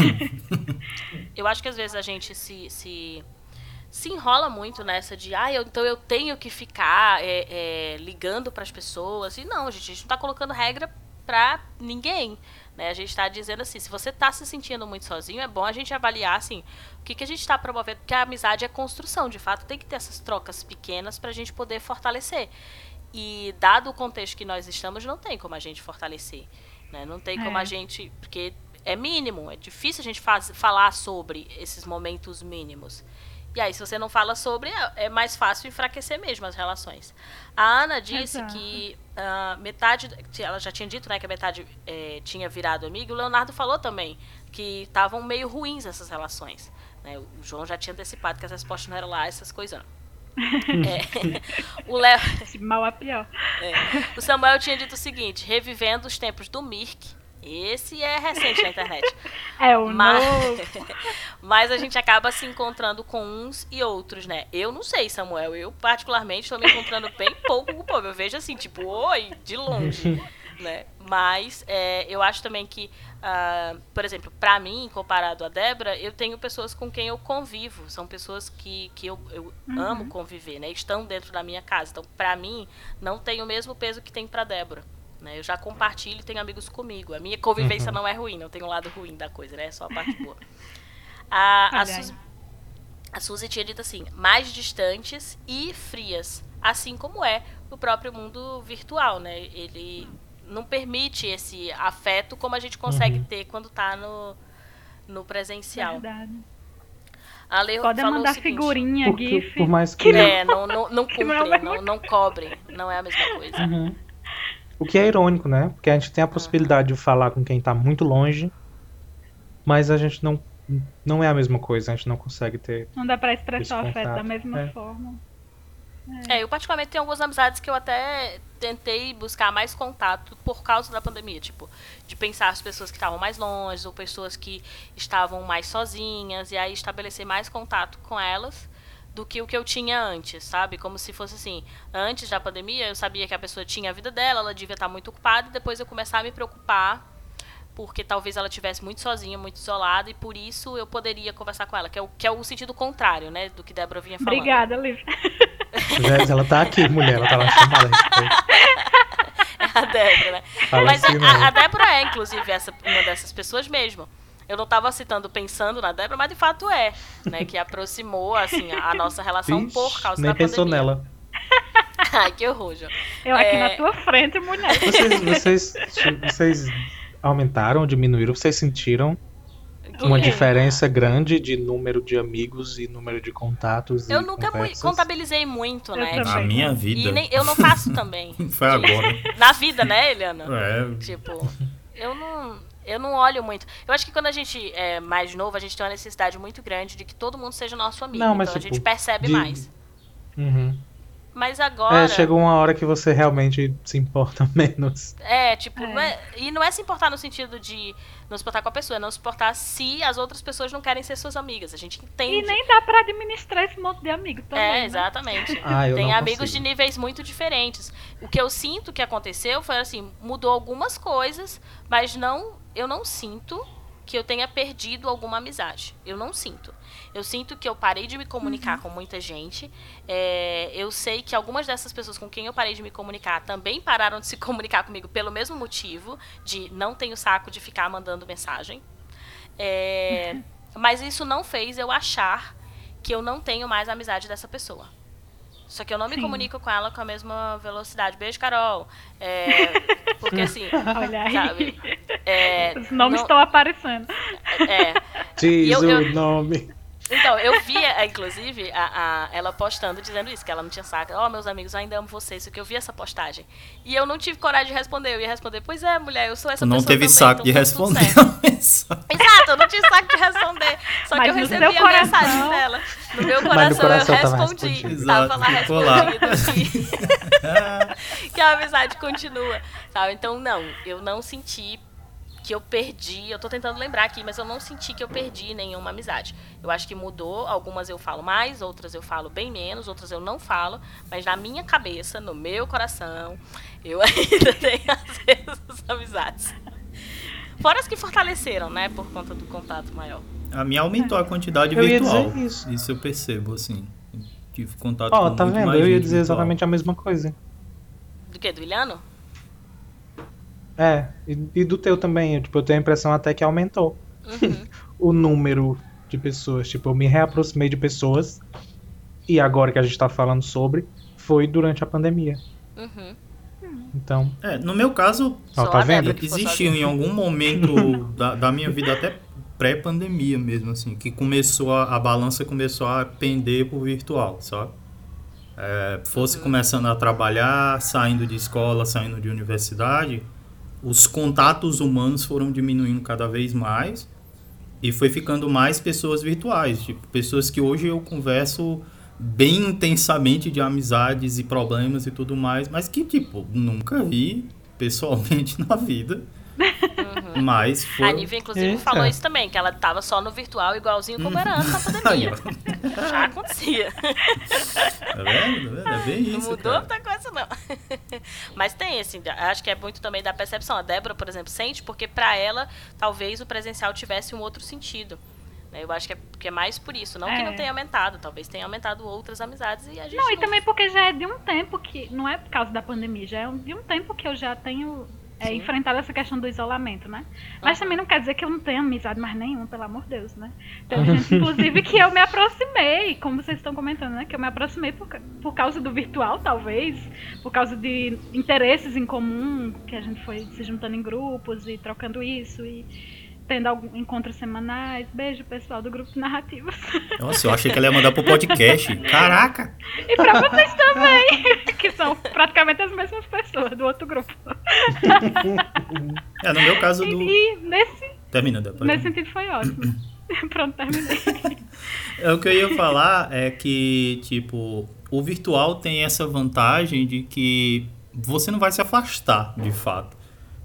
B: <laughs> eu acho que às vezes a gente se, se, se enrola muito nessa de, ah, eu, então eu tenho que ficar é, é, ligando para as pessoas. E não, gente, a gente não tá colocando regra para ninguém. Né? A gente está dizendo assim, se você está se sentindo muito sozinho, é bom a gente avaliar assim, o que, que a gente está promovendo, porque a amizade é construção, de fato tem que ter essas trocas pequenas para a gente poder fortalecer. E dado o contexto que nós estamos, não tem como a gente fortalecer. Né? Não tem é. como a gente. Porque é mínimo, é difícil a gente faz, falar sobre esses momentos mínimos. E aí, se você não fala sobre, é, é mais fácil enfraquecer mesmo as relações. A Ana disse Exato. que uh, metade. Ela já tinha dito né, que a metade é, tinha virado amigo. O Leonardo falou também que estavam meio ruins essas relações. Né? O João já tinha antecipado que as respostas não eram lá, essas coisas <laughs> é, o Léo.
C: Mal a pior.
B: É, o Samuel tinha dito o seguinte: revivendo os tempos do Mirk esse é recente na internet. <laughs>
C: É o mas, novo. <laughs>
B: mas a gente acaba se encontrando com uns e outros, né? Eu não sei, Samuel. Eu, particularmente, estou me encontrando bem <laughs> pouco com o povo. Eu vejo assim, tipo, oi, de longe. né? Mas é, eu acho também que, uh, por exemplo, para mim, comparado a Débora, eu tenho pessoas com quem eu convivo. São pessoas que, que eu, eu uhum. amo conviver, né? Estão dentro da minha casa. Então, para mim, não tem o mesmo peso que tem para Débora. Né? Eu já compartilho e tenho amigos comigo. A minha convivência uhum. não é ruim, não tem o um lado ruim da coisa, né? É só a parte boa. <laughs> A, a, Suzy, a Suzy tinha dito assim, mais distantes e frias. Assim como é o próprio mundo virtual, né? Ele não permite esse afeto como a gente consegue uhum. ter quando está no, no presencial.
C: Verdade.
B: A
C: Lê Pode mandar seguinte, figurinha,
A: porque,
C: GIF.
A: Por mais que...
B: É, não, não, não <laughs> é não, não, cobre. Não é a mesma coisa.
A: Uhum. O que é irônico, né? Porque a gente tem a possibilidade de falar com quem está muito longe, mas a gente não não é a mesma coisa, a gente não consegue ter.
C: Não dá para expressar o afeto da mesma
B: é.
C: forma.
B: É. é. eu particularmente tenho algumas amizades que eu até tentei buscar mais contato por causa da pandemia, tipo, de pensar as pessoas que estavam mais longe ou pessoas que estavam mais sozinhas e aí estabelecer mais contato com elas do que o que eu tinha antes, sabe? Como se fosse assim, antes da pandemia eu sabia que a pessoa tinha a vida dela, ela devia estar muito ocupada e depois eu começar a me preocupar porque talvez ela tivesse muito sozinha, muito isolada e por isso eu poderia conversar com ela, que é o, que é o sentido contrário, né, do que Débora vinha falando.
C: Obrigada, Liv.
A: ela tá aqui, mulher, ela tá lá chamada. <laughs>
B: É a Débora, né? Fala Mas assim, a, a, Débora é, inclusive, essa, uma dessas pessoas mesmo. Eu não estava citando pensando na Débora, mas de fato é, né? Que aproximou, assim, a, nossa relação Ixi, por causa
A: nem
B: da pensou
A: pandemia. nela. <laughs>
B: Ai, que horror, João.
C: Eu aqui é... na tua frente, mulher.
A: Vocês, vocês, vocês aumentaram, diminuíram? Vocês sentiram uma diferença grande de número de amigos e número de contatos?
B: Eu nunca conversas? contabilizei muito, né?
D: Na minha vida.
B: E nem, eu não faço também. <laughs>
D: Foi agora.
B: Na vida, né, Eliana?
D: É.
B: Tipo, eu não eu não olho muito. Eu acho que quando a gente é mais novo, a gente tem uma necessidade muito grande de que todo mundo seja nosso amigo. Não, mas, então tipo, a gente percebe
A: de...
B: mais.
A: Uhum.
B: Mas agora.
A: É, chegou uma hora que você realmente se importa <laughs> menos.
B: É, tipo, é. Não é, e não é se importar no sentido de não se importar com a pessoa, é não se importar se as outras pessoas não querem ser suas amigas. A gente entende.
C: E nem dá para administrar esse monte de amigo também. É,
B: né? exatamente.
A: Né? <laughs> Ah,
B: Tem amigos consigo. de níveis muito diferentes. O que eu sinto que aconteceu foi assim, mudou algumas coisas, mas não. Eu não sinto que eu tenha perdido alguma amizade. Eu não sinto. Eu sinto que eu parei de me comunicar uhum. com muita gente. É, eu sei que algumas dessas pessoas com quem eu parei de me comunicar também pararam de se <laughs> comunicar comigo pelo mesmo motivo, de não tenho saco de ficar mandando mensagem. É, uhum. Mas isso não fez eu achar que eu não tenho mais amizade dessa pessoa. Só que eu não me Sim. comunico com ela com a mesma velocidade. Beijo, Carol. É, porque assim. <laughs>
C: Olha aí. Sabe, é, Os nomes não, estão aparecendo.
B: É.
A: Diz eu, eu, o nome.
B: Então, eu via, inclusive, a, a, ela postando, dizendo isso, que ela não tinha saco. Ó, oh, meus amigos, eu ainda amo vocês, porque eu vi essa postagem. E eu não tive coragem de responder. Eu ia responder, pois é, mulher, eu sou essa
D: não
B: pessoa.
D: Não teve
B: também,
D: saco então de responder. <laughs>
B: Exato, eu não tive saco de responder. Só Mas que eu recebi a coração... mensagem dela. No meu coração, coração eu respondi. Tava,
D: Exato, tava lá
B: respondido que, <laughs> <laughs> que a amizade continua. Sabe? Então, não, eu não senti que eu perdi, eu tô tentando lembrar aqui, mas eu não senti que eu perdi nenhuma amizade. Eu acho que mudou, algumas eu falo mais, outras eu falo bem menos, outras eu não falo, mas na minha cabeça, no meu coração, eu <laughs> ainda tenho às vezes amizades. Fora as que fortaleceram, né, por conta do contato maior.
D: A minha aumentou a quantidade eu virtual. isso. isso eu percebo, assim. Tive contato
A: oh,
D: com
A: tá
D: muito
A: vendo?
D: mais
A: Eu ia dizer
D: virtual.
A: exatamente a mesma coisa.
B: Do que? Do Ilhano?
A: É, e, e, do teu também. Tipo, eu tenho a impressão até que aumentou uhum. <laughs> o número de pessoas. Tipo, eu me reaproximei de pessoas. E agora que a gente tá falando sobre, foi durante a pandemia.
B: Uhum.
A: Então.
D: É, no meu caso,
A: ó, tá vendo?
D: existiu em algum momento da, da minha vida, até pré-pandemia mesmo, assim, que começou a, a balança começou a pender pro virtual, sabe? É, fosse uhum. começando a trabalhar, saindo de escola, saindo de universidade, os contatos humanos foram diminuindo cada vez mais e foi ficando mais pessoas virtuais, tipo, pessoas que hoje eu converso bem intensamente de amizades e problemas e tudo mais, mas que, tipo, nunca vi pessoalmente <laughs> na vida. Uhum. <laughs> Mas foi...
B: A Nívia, inclusive, Eita. falou isso também, que ela tava só no virtual, igualzinho como era antes da pandemia. Já acontecia. <laughs>
D: Tá vendo? Tá vendo? É bem isso,
B: Não mudou muita coisa, não. <laughs> Mas tem, assim, acho que é muito também da percepção. A Débora, por exemplo, sente porque para ela, talvez o presencial tivesse um outro sentido. Né? Eu acho que é, que é mais por isso. Não é. que não tenha aumentado, talvez tenha aumentado outras amizades e a gente.
C: Não, não, e também porque já é de um tempo que. Não é por causa da pandemia, já é de um tempo que eu já tenho é, enfrentar essa questão do isolamento, né? Mas também não quer dizer que eu não tenha amizade mais nenhuma, pelo amor de Deus, né? Tem gente, inclusive, que eu me aproximei, como vocês estão comentando, né? Que eu me aproximei por, por causa do virtual, talvez, por causa de interesses em comum, que a gente foi se juntando em grupos e trocando isso e tendo alguns encontros semanais. Beijo, pessoal do grupo Narrativas.
D: Nossa, eu achei que ela ia mandar pro podcast. <laughs> Caraca!
C: E pra vocês também, <laughs> que são praticamente as mesmas pessoas do outro grupo.
D: É, no meu caso do.
C: E, nesse.
D: Termina, depois.
C: Nesse sentido foi ótimo. <laughs> Pronto, terminei.
D: É, o que eu ia falar é que, tipo, o virtual tem essa vantagem de que você não vai se afastar, de fato.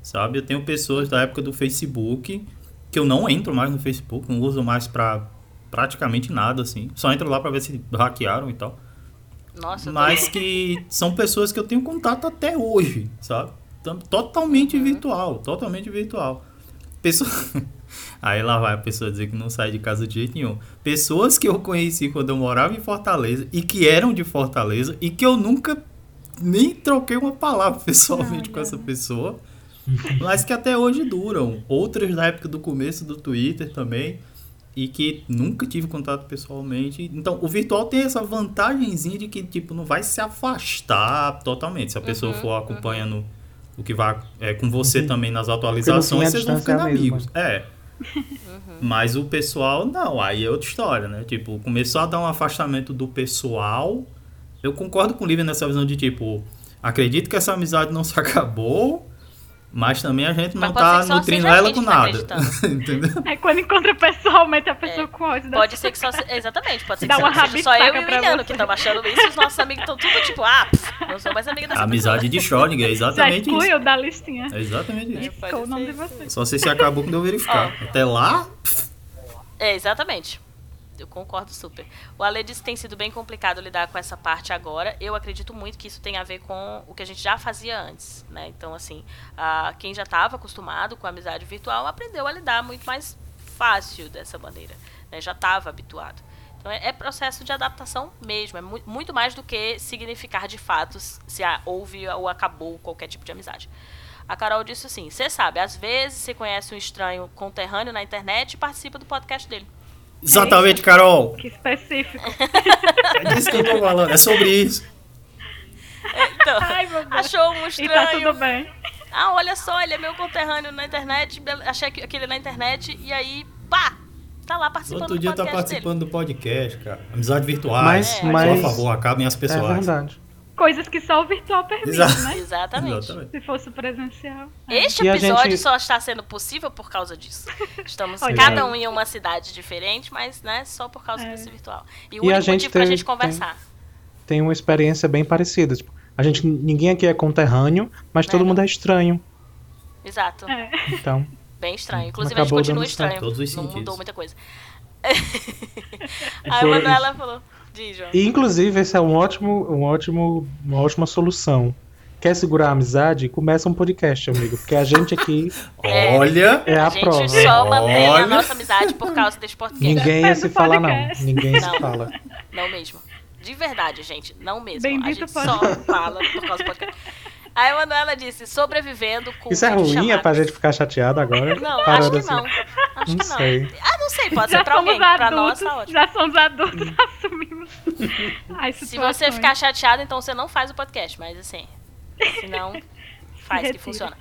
D: Sabe? Eu tenho pessoas da época do Facebook que eu não entro mais no Facebook, não uso mais pra praticamente nada, assim. Só entro lá pra ver se hackearam e tal.
B: Nossa,
D: Mas que são pessoas que eu tenho contato até hoje, sabe? Totalmente uhum. virtual, totalmente virtual. Pessoa... <laughs> Aí lá vai a pessoa dizer que não sai de casa de jeito nenhum. Pessoas que eu conheci quando eu morava em Fortaleza e que eram de Fortaleza e que eu nunca nem troquei uma palavra pessoalmente com essa pessoa mas que até hoje duram. Outras da época do começo do Twitter também, e que nunca tive contato pessoalmente. Então, o virtual tem essa vantagemzinha de que, tipo, não vai se afastar totalmente. Se a pessoa uhum, for uhum. acompanhando uhum. o que vai é, com você uhum. também nas atualizações, vocês vão ficando é amigos. É. Uhum. Mas o pessoal, não, aí é outra história, né? Tipo, começou a dar um afastamento do pessoal. Eu concordo com o Lívia nessa visão de, tipo, acredito que essa amizade não se <laughs> acabou, Mas também a gente não tá nutrindo ela com nada. <laughs>
C: Entendeu? É quando encontra pessoalmente a pessoa é. com ódio.
B: Pode ser que só. Exatamente, pode ser Dá que uma seja só eu e o Emiliano que estão achando isso. Os nossos amigos estão tudo tipo, ah, pff, não sou mais amiga dessa
D: Amizade de Schrödinger, é exatamente Já
C: isso. da listinha.
D: É exatamente isso.
C: É, o nome de vocês.
D: Só se se acabou quando eu verificar. Oh. Até lá. Pff.
B: É, exatamente. Eu concordo super. O Ale disse que tem sido bem complicado lidar com essa parte agora. Eu acredito muito que isso tem a ver com o que a gente já fazia antes, né? Então, assim, a, quem já estava acostumado com a amizade virtual aprendeu a lidar muito mais fácil dessa maneira, né? Já estava habituado. Então, é, é, processo de adaptação mesmo. É mu muito mais do que significar de fato se houve ou acabou qualquer tipo de amizade. A Carol disse assim: Você sabe, às vezes você conhece um estranho conterrâneo na internet e participa do podcast dele.
D: Exatamente, Carol.
C: Que específico.
D: É disso que eu tô falando, é sobre isso.
B: É, então, Ai, achou um estranho. E tá
C: tudo bem.
B: Ah, olha só, ele é meu conterrâneo na internet, achei aquele na internet, e aí, pá, tá lá participando
D: Outro
B: do
D: dia
B: tá
D: participando
B: dele.
D: do podcast, cara. Amizade virtual. Mas, é, mas... Por favor, acabem as pessoas.
A: É verdade
C: coisas que só o virtual permite, Exato. né?
B: Exatamente. Exatamente.
C: Se fosse presencial.
B: É. Este episódio gente... só está sendo possível por causa disso. Estamos <laughs> Olha. cada um em uma cidade diferente, mas né, só por causa é. desse virtual. E o e único a gente motivo pra gente conversar.
A: Tem, tem, uma experiência bem parecida. Tipo, a gente, ninguém aqui é conterrâneo, mas todo é. mundo é estranho.
B: Exato.
C: É.
A: Então.
B: Bem estranho. Inclusive, a gente continua estranho.
D: Todos os
B: não
D: sentidos.
B: mudou muita coisa. Aí <laughs> a Manuela falou.
A: E, inclusive, esse é um ótimo, um ótimo, uma ótima solução. Quer segurar a amizade? Começa um podcast, amigo. Porque a gente aqui. <laughs>
D: É, Olha!
A: É a, a gente prova.
B: só mantém Olha. a nossa amizade por causa desse podcast.
A: Ninguém se fala, não. Ninguém não, se fala.
B: Não mesmo. De verdade, gente. Não mesmo.
C: Bem
B: a gente só fala por causa do podcast. Aí a Manuela disse, sobrevivendo com
A: Isso é ruim, é pra gente ficar chateado agora? <laughs>
B: Não, acho que assim. não. Acho não que não. Sei. Ah, não sei, pode
C: já
B: ser pra alguém.
C: Adultos,
B: pra nós tá ótimo.
C: Já somos adultos, <laughs> assumimos.
B: Se você ficar chateado, então você não faz o podcast, mas assim, se não, faz que funciona.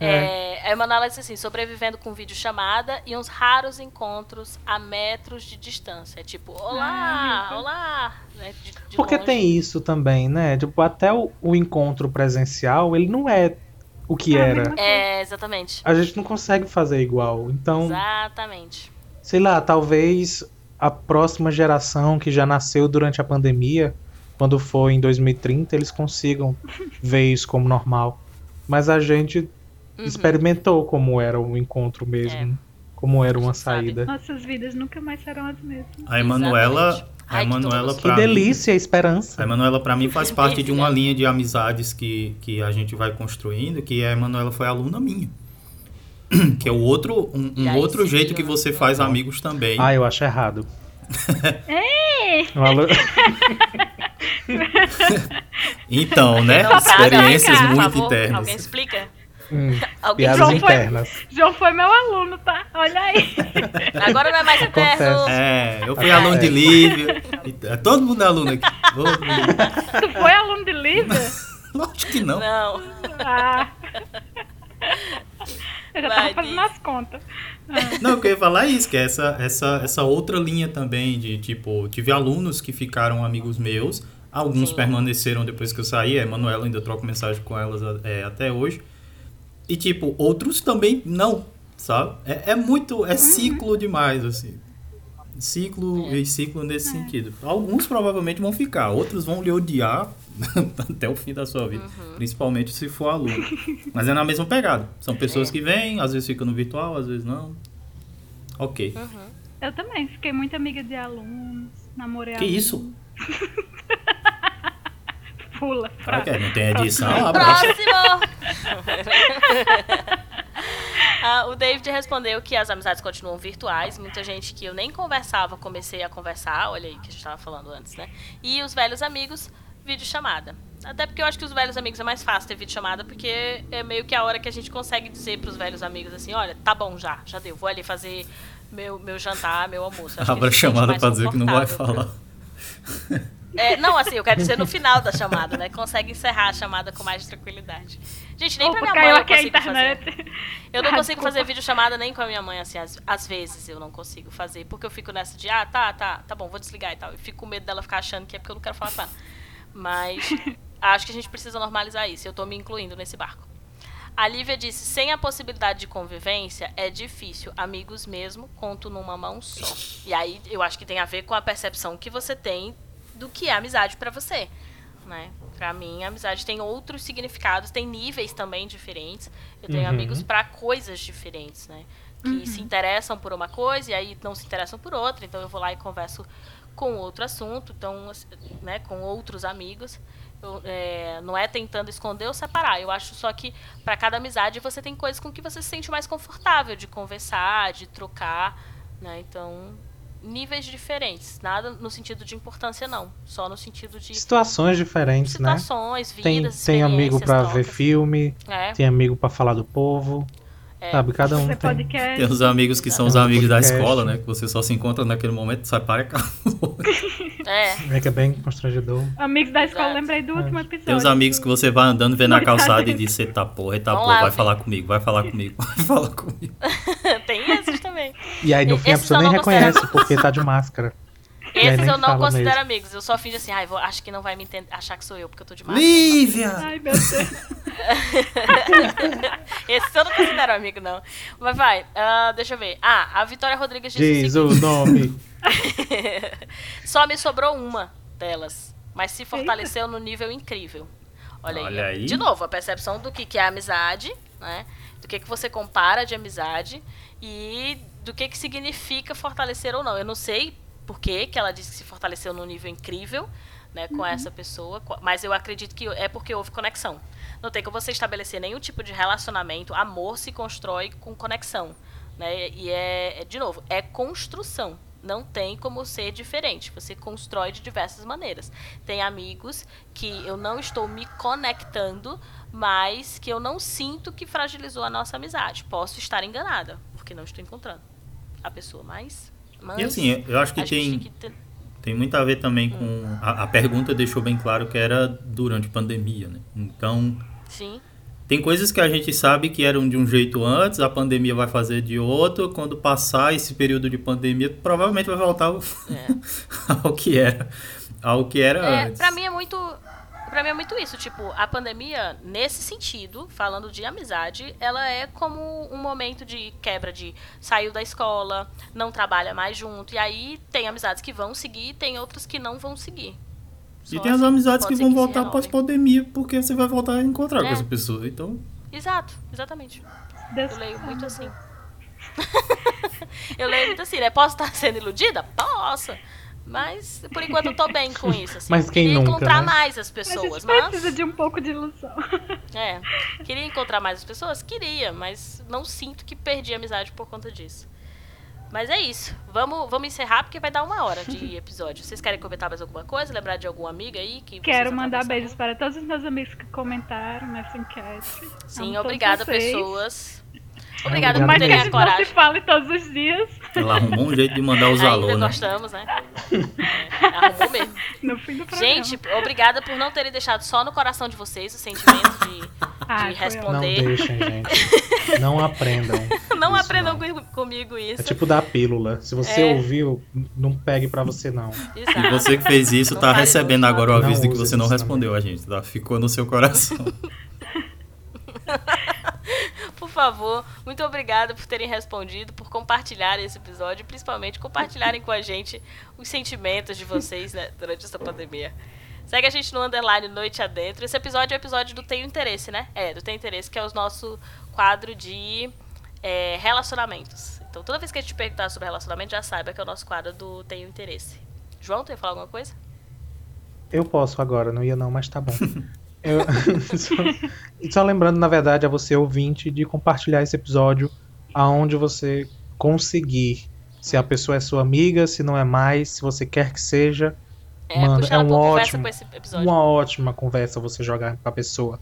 B: É. É, a Emanuela disse assim: sobrevivendo com videochamada e uns raros encontros a metros de distância. Tipo, olá, ah, olá. Né, de, de
A: Porque longe. tem isso também, né? Tipo, até o, o, encontro presencial, ele não é o que é era.
B: É, exatamente.
A: A gente não consegue fazer igual. Então.
B: Exatamente.
A: Sei lá, talvez a próxima geração que já nasceu durante a pandemia, quando for em 2030, eles consigam ver isso como normal. Mas a gente uhum. experimentou como era o encontro mesmo. É. Como era uma saída.
C: Nossas vidas nunca mais serão as mesmas.
D: A Emanuela. A Emanuela
A: que, que delícia,
D: mim,
A: esperança.
D: A Emanuela, para mim, faz parte de uma linha de amizades que, que a gente vai construindo, que a Emanuela foi aluna minha. <clears throat> Que é o outro, um, um outro jeito que você faz amigos também.
A: Ah, eu acho errado. <laughs>
C: Ei!
D: então, né? Experiências muito internas.
B: Alguém explica?
A: Hum, Alguém João
C: internas. Foi, João foi meu aluno, tá? Olha aí. <laughs>
B: Agora não é mais interno.
D: É, eu fui aluno de Lívia. Todo mundo é aluno aqui.
C: Tu foi aluno de Lívia?
D: Lógico que não.
B: Não.
C: Ah. Eu já Vai, tava fazendo as contas.
D: Ah. Não, eu queria falar isso, que é essa, essa, essa outra linha também de, tipo, tive alunos que ficaram amigos meus, alguns Sim. permaneceram depois que eu saí, a Emanuela ainda troco mensagem com elas é, até hoje, e, tipo, outros também não, sabe? É, é muito, é uhum. ciclo demais, assim. Ciclo é. e ciclo nesse é. sentido. Alguns provavelmente vão ficar, outros vão lhe odiar <laughs> até o fim da sua vida. Uhum. Principalmente se for aluno. Mas é na mesma pegada. São pessoas é. que vêm, às vezes ficam no virtual, às vezes não. Ok.
C: Uhum. Eu também, fiquei muito amiga de alunos, namorei
D: Que alunos. isso? <laughs>
C: Pula, frase.
D: Okay, não tem edição.
B: Próximo! <laughs> ah, o David respondeu que as amizades continuam virtuais. Muita gente que eu nem conversava, comecei a conversar. Olha aí que a gente estava falando antes, né? E os velhos amigos, videochamada. Até porque eu acho que os velhos amigos é mais fácil ter videochamada, porque é meio que a hora que a gente consegue dizer para os velhos amigos assim: olha, tá bom já, já deu, vou ali fazer meu, meu jantar, meu almoço.
D: Abra chamada para dizer que não vai falar. <laughs>
B: É, não, assim, eu quero dizer no final da chamada, né? Consegue encerrar a chamada com mais tranquilidade. Gente, nem Opa, pra minha mãe eu consigo fazer. Eu não ah, consigo fazer vídeo chamada nem com a minha mãe, assim, às, às, vezes eu não consigo fazer, porque eu fico nessa de, ah, tá, tá, tá bom, vou desligar e tal. Eu fico com medo dela ficar achando que é porque eu não quero falar com ela. Mas <laughs> acho que a gente precisa normalizar isso. Eu tô me incluindo nesse barco. A Lívia disse: sem a possibilidade de convivência, é difícil. Amigos mesmo, conto numa mão só. E aí eu acho que tem a ver com a percepção que você tem do que é amizade para você. Né? Pra mim, a amizade tem outros significados, tem níveis também diferentes. Eu tenho uhum. amigos para coisas diferentes, né? Que uhum. se interessam por uma coisa e aí não se interessam por outra. Então eu vou lá e converso com outro assunto, então, né, com outros amigos. Eu, é, não é tentando esconder ou separar. Eu acho só que para cada amizade você tem coisas com que você se sente mais confortável de conversar, de trocar, né? Então, níveis diferentes, nada no sentido de importância não, só no sentido de
A: situações diferentes,
B: situações,
A: né? Vidas, tem tem amigo para ver filme, é. tem amigo para falar do povo. É. Sabe, cada um tem.
D: Tem os amigos que são os amigos da escola, né? Que você só se encontra naquele momento, sai para cá. <laughs>
B: É.
A: É que é bem constrangedor.
C: Amigos da escola, lembrei do último episódio.
D: Tem os amigos que você vai andando, vê na calçada e diz, eita porra, eita porra, vai falar comigo, vai falar comigo, <laughs> vai falar comigo. <laughs>
B: tem.
A: E aí no fim a pessoa nem reconhece, porque tá de máscara.
B: Esses eu não considero mesmo. amigos. Eu só finge assim, ai, vou, acho que não vai me entender, achar que sou eu, porque eu tô de máscara.
D: Lívia!
C: Ai, meu Deus. <laughs>
B: Esses eu não considero amigo, não. Mas vai, uh, deixa eu ver. Ah, a Vitória Rodrigues
A: disse Diz o, o nome. <laughs>
B: só me sobrou uma delas, mas se fortaleceu Eita. no nível incrível. Olha, Olha aí. aí. De novo, a percepção do que, que é amizade, né? Do que, que você compara de amizade e do que, que significa fortalecer ou não. Eu não sei por que ela disse que se fortaleceu num nível incrível né, com uhum. essa pessoa, mas eu acredito que é porque houve conexão. Não tem como você estabelecer nenhum tipo de relacionamento, amor se constrói com conexão. Né? E é, é, de novo, é construção. Não tem como ser diferente. Você constrói de diversas maneiras. Tem amigos que eu não estou me conectando, mas que eu não sinto que fragilizou a nossa amizade. Posso estar enganada, porque não estou encontrando a pessoa, mas mas
D: e assim, eu acho que tem, que tem muito a ver também hum. com. A, a, pergunta deixou bem claro que era durante a pandemia, né? Então.
B: Sim.
D: Tem coisas que a gente sabe que eram de um jeito antes, a pandemia vai fazer de outro. Quando passar esse período de pandemia, provavelmente vai voltar ao, é. <laughs> ao que era. Ao que era
B: é,
D: antes.
B: Pra mim é muito Pra mim é muito isso, tipo, a pandemia, nesse sentido, falando de amizade, ela é como um momento de quebra de saiu da escola, não trabalha mais junto, e aí tem amizades que vão seguir, tem outras que não vão seguir.
D: Só e tem assim, as amizades que vão que voltar pós-pandemia, porque você vai voltar a encontrar é. com essa pessoa, então...
B: Exato, exatamente. Deus Eu leio muito assim. <laughs> eu leio muito assim, né? Posso estar sendo iludida? Posso. Mas, por enquanto, eu tô bem com isso. Assim.
A: Mas quem
B: queria
A: nunca,
B: encontrar
A: né?
B: mais as pessoas,
C: mas... precisa de um pouco de ilusão.
B: É. <laughs> Queria encontrar mais as pessoas? Queria, mas não sinto que perdi a amizade por conta disso. Mas é isso. Vamos, vamos encerrar porque vai dar uma hora de <laughs> episódio. Vocês querem comentar mais alguma coisa? Lembrar de alguma amiga aí? que
C: Quero mandar beijos para todos os meus amigos que comentaram nessa enquete.
B: Sim, obrigada, pessoas. Obrigada por terem a coragem.
C: Não se fale todos os dias.
D: Ela arrumou um jeito de mandar os alô,
B: né? gostamos, né? É, arrumou mesmo. <laughs>
C: No fim do programa.
B: Gente, obrigada por não terem deixado só no coração de vocês o sentimento de, ah, de responder.
A: Não deixem, gente. <laughs> Não aprendam.
B: Não isso, aprendam não. comigo isso.
A: É tipo da pílula. Se você é. ouviu, não pegue pra você, não.
D: Exato. E você que fez isso, não tá recebendo agora o aviso de que você não respondeu a gente, tá? Ficou no seu coração. <laughs>
B: por favor, muito obrigada por terem respondido, por compartilhar esse episódio, principalmente compartilharem com a gente os sentimentos de vocês né, durante essa pandemia. Segue a gente no underline Noite Adentro. Esse episódio é o episódio do Tenho Interesse, né? É, do Tenho Interesse, que é o nosso quadro de é, relacionamentos. Então, toda vez que a gente perguntar sobre relacionamento, já saiba que é o nosso quadro do Tenho Interesse. João, tu ia falar alguma coisa?
A: Eu posso agora, não ia não, mas tá bom. <laughs> Eu, <laughs> só, só, lembrando, na verdade, a você ouvinte de compartilhar esse episódio aonde você conseguir. Se a pessoa é sua amiga, se não é mais, se você quer que seja.
B: É, manda, é um ótimo,
A: uma ótima conversa você jogar com a pessoa.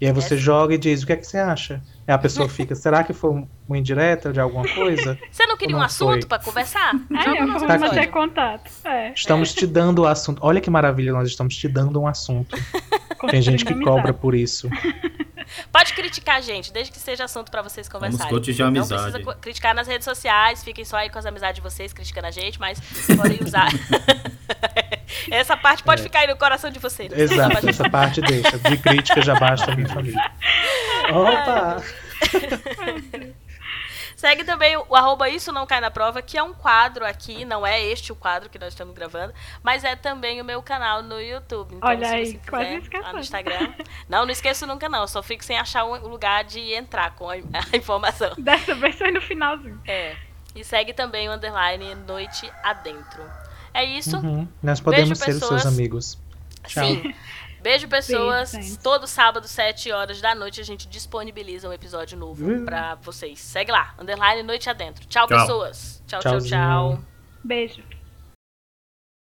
A: E aí você é. joga e diz o que é que você acha. E a pessoa fica, <laughs> será que foi uma indireta de alguma coisa? <laughs>
B: Você não queria não um assunto para conversar?
C: É, eu vou manter contato. É.
A: Estamos te dando o assunto. Olha que maravilha, nós estamos te dando um assunto. Tem gente que cobra por isso. <laughs>
B: Pode criticar a gente, desde que seja assunto para vocês conversarem.
D: Vamos amizade.
B: Não precisa criticar nas redes sociais, fiquem só aí com as amizades de vocês criticando a gente, mas podem usar. <laughs> essa parte pode é. ficar aí no coração de vocês.
A: Exato, essa parte deixa. De crítica já basta a minha família. <laughs> Opa!
B: Segue também o arroba Isso Não Cai na Prova, que é um quadro aqui, não é este o quadro que nós estamos gravando, mas é também o meu canal no YouTube. Então,
C: Olha aí, quase
B: esquecendo. lá no Instagram. Não, não esqueço nunca não, só fico sem achar o lugar de entrar com a, <laughs> a informação.
C: Dessa vez foi no finalzinho.
B: É. E segue também o underline Noite Adentro. É isso.
A: Uhum. Nós podemos Beijo, ser pessoas. os seus amigos.
B: Tchau. Sim. Beijo, pessoas. Beijo, Todo sábado, 7 horas da noite, a gente disponibiliza um episódio novo uhum. pra vocês. Segue lá, underline Noite Adentro. Tchau, tchau. pessoas. Tchau, Tchauzinho. tchau, tchau.
C: Beijo.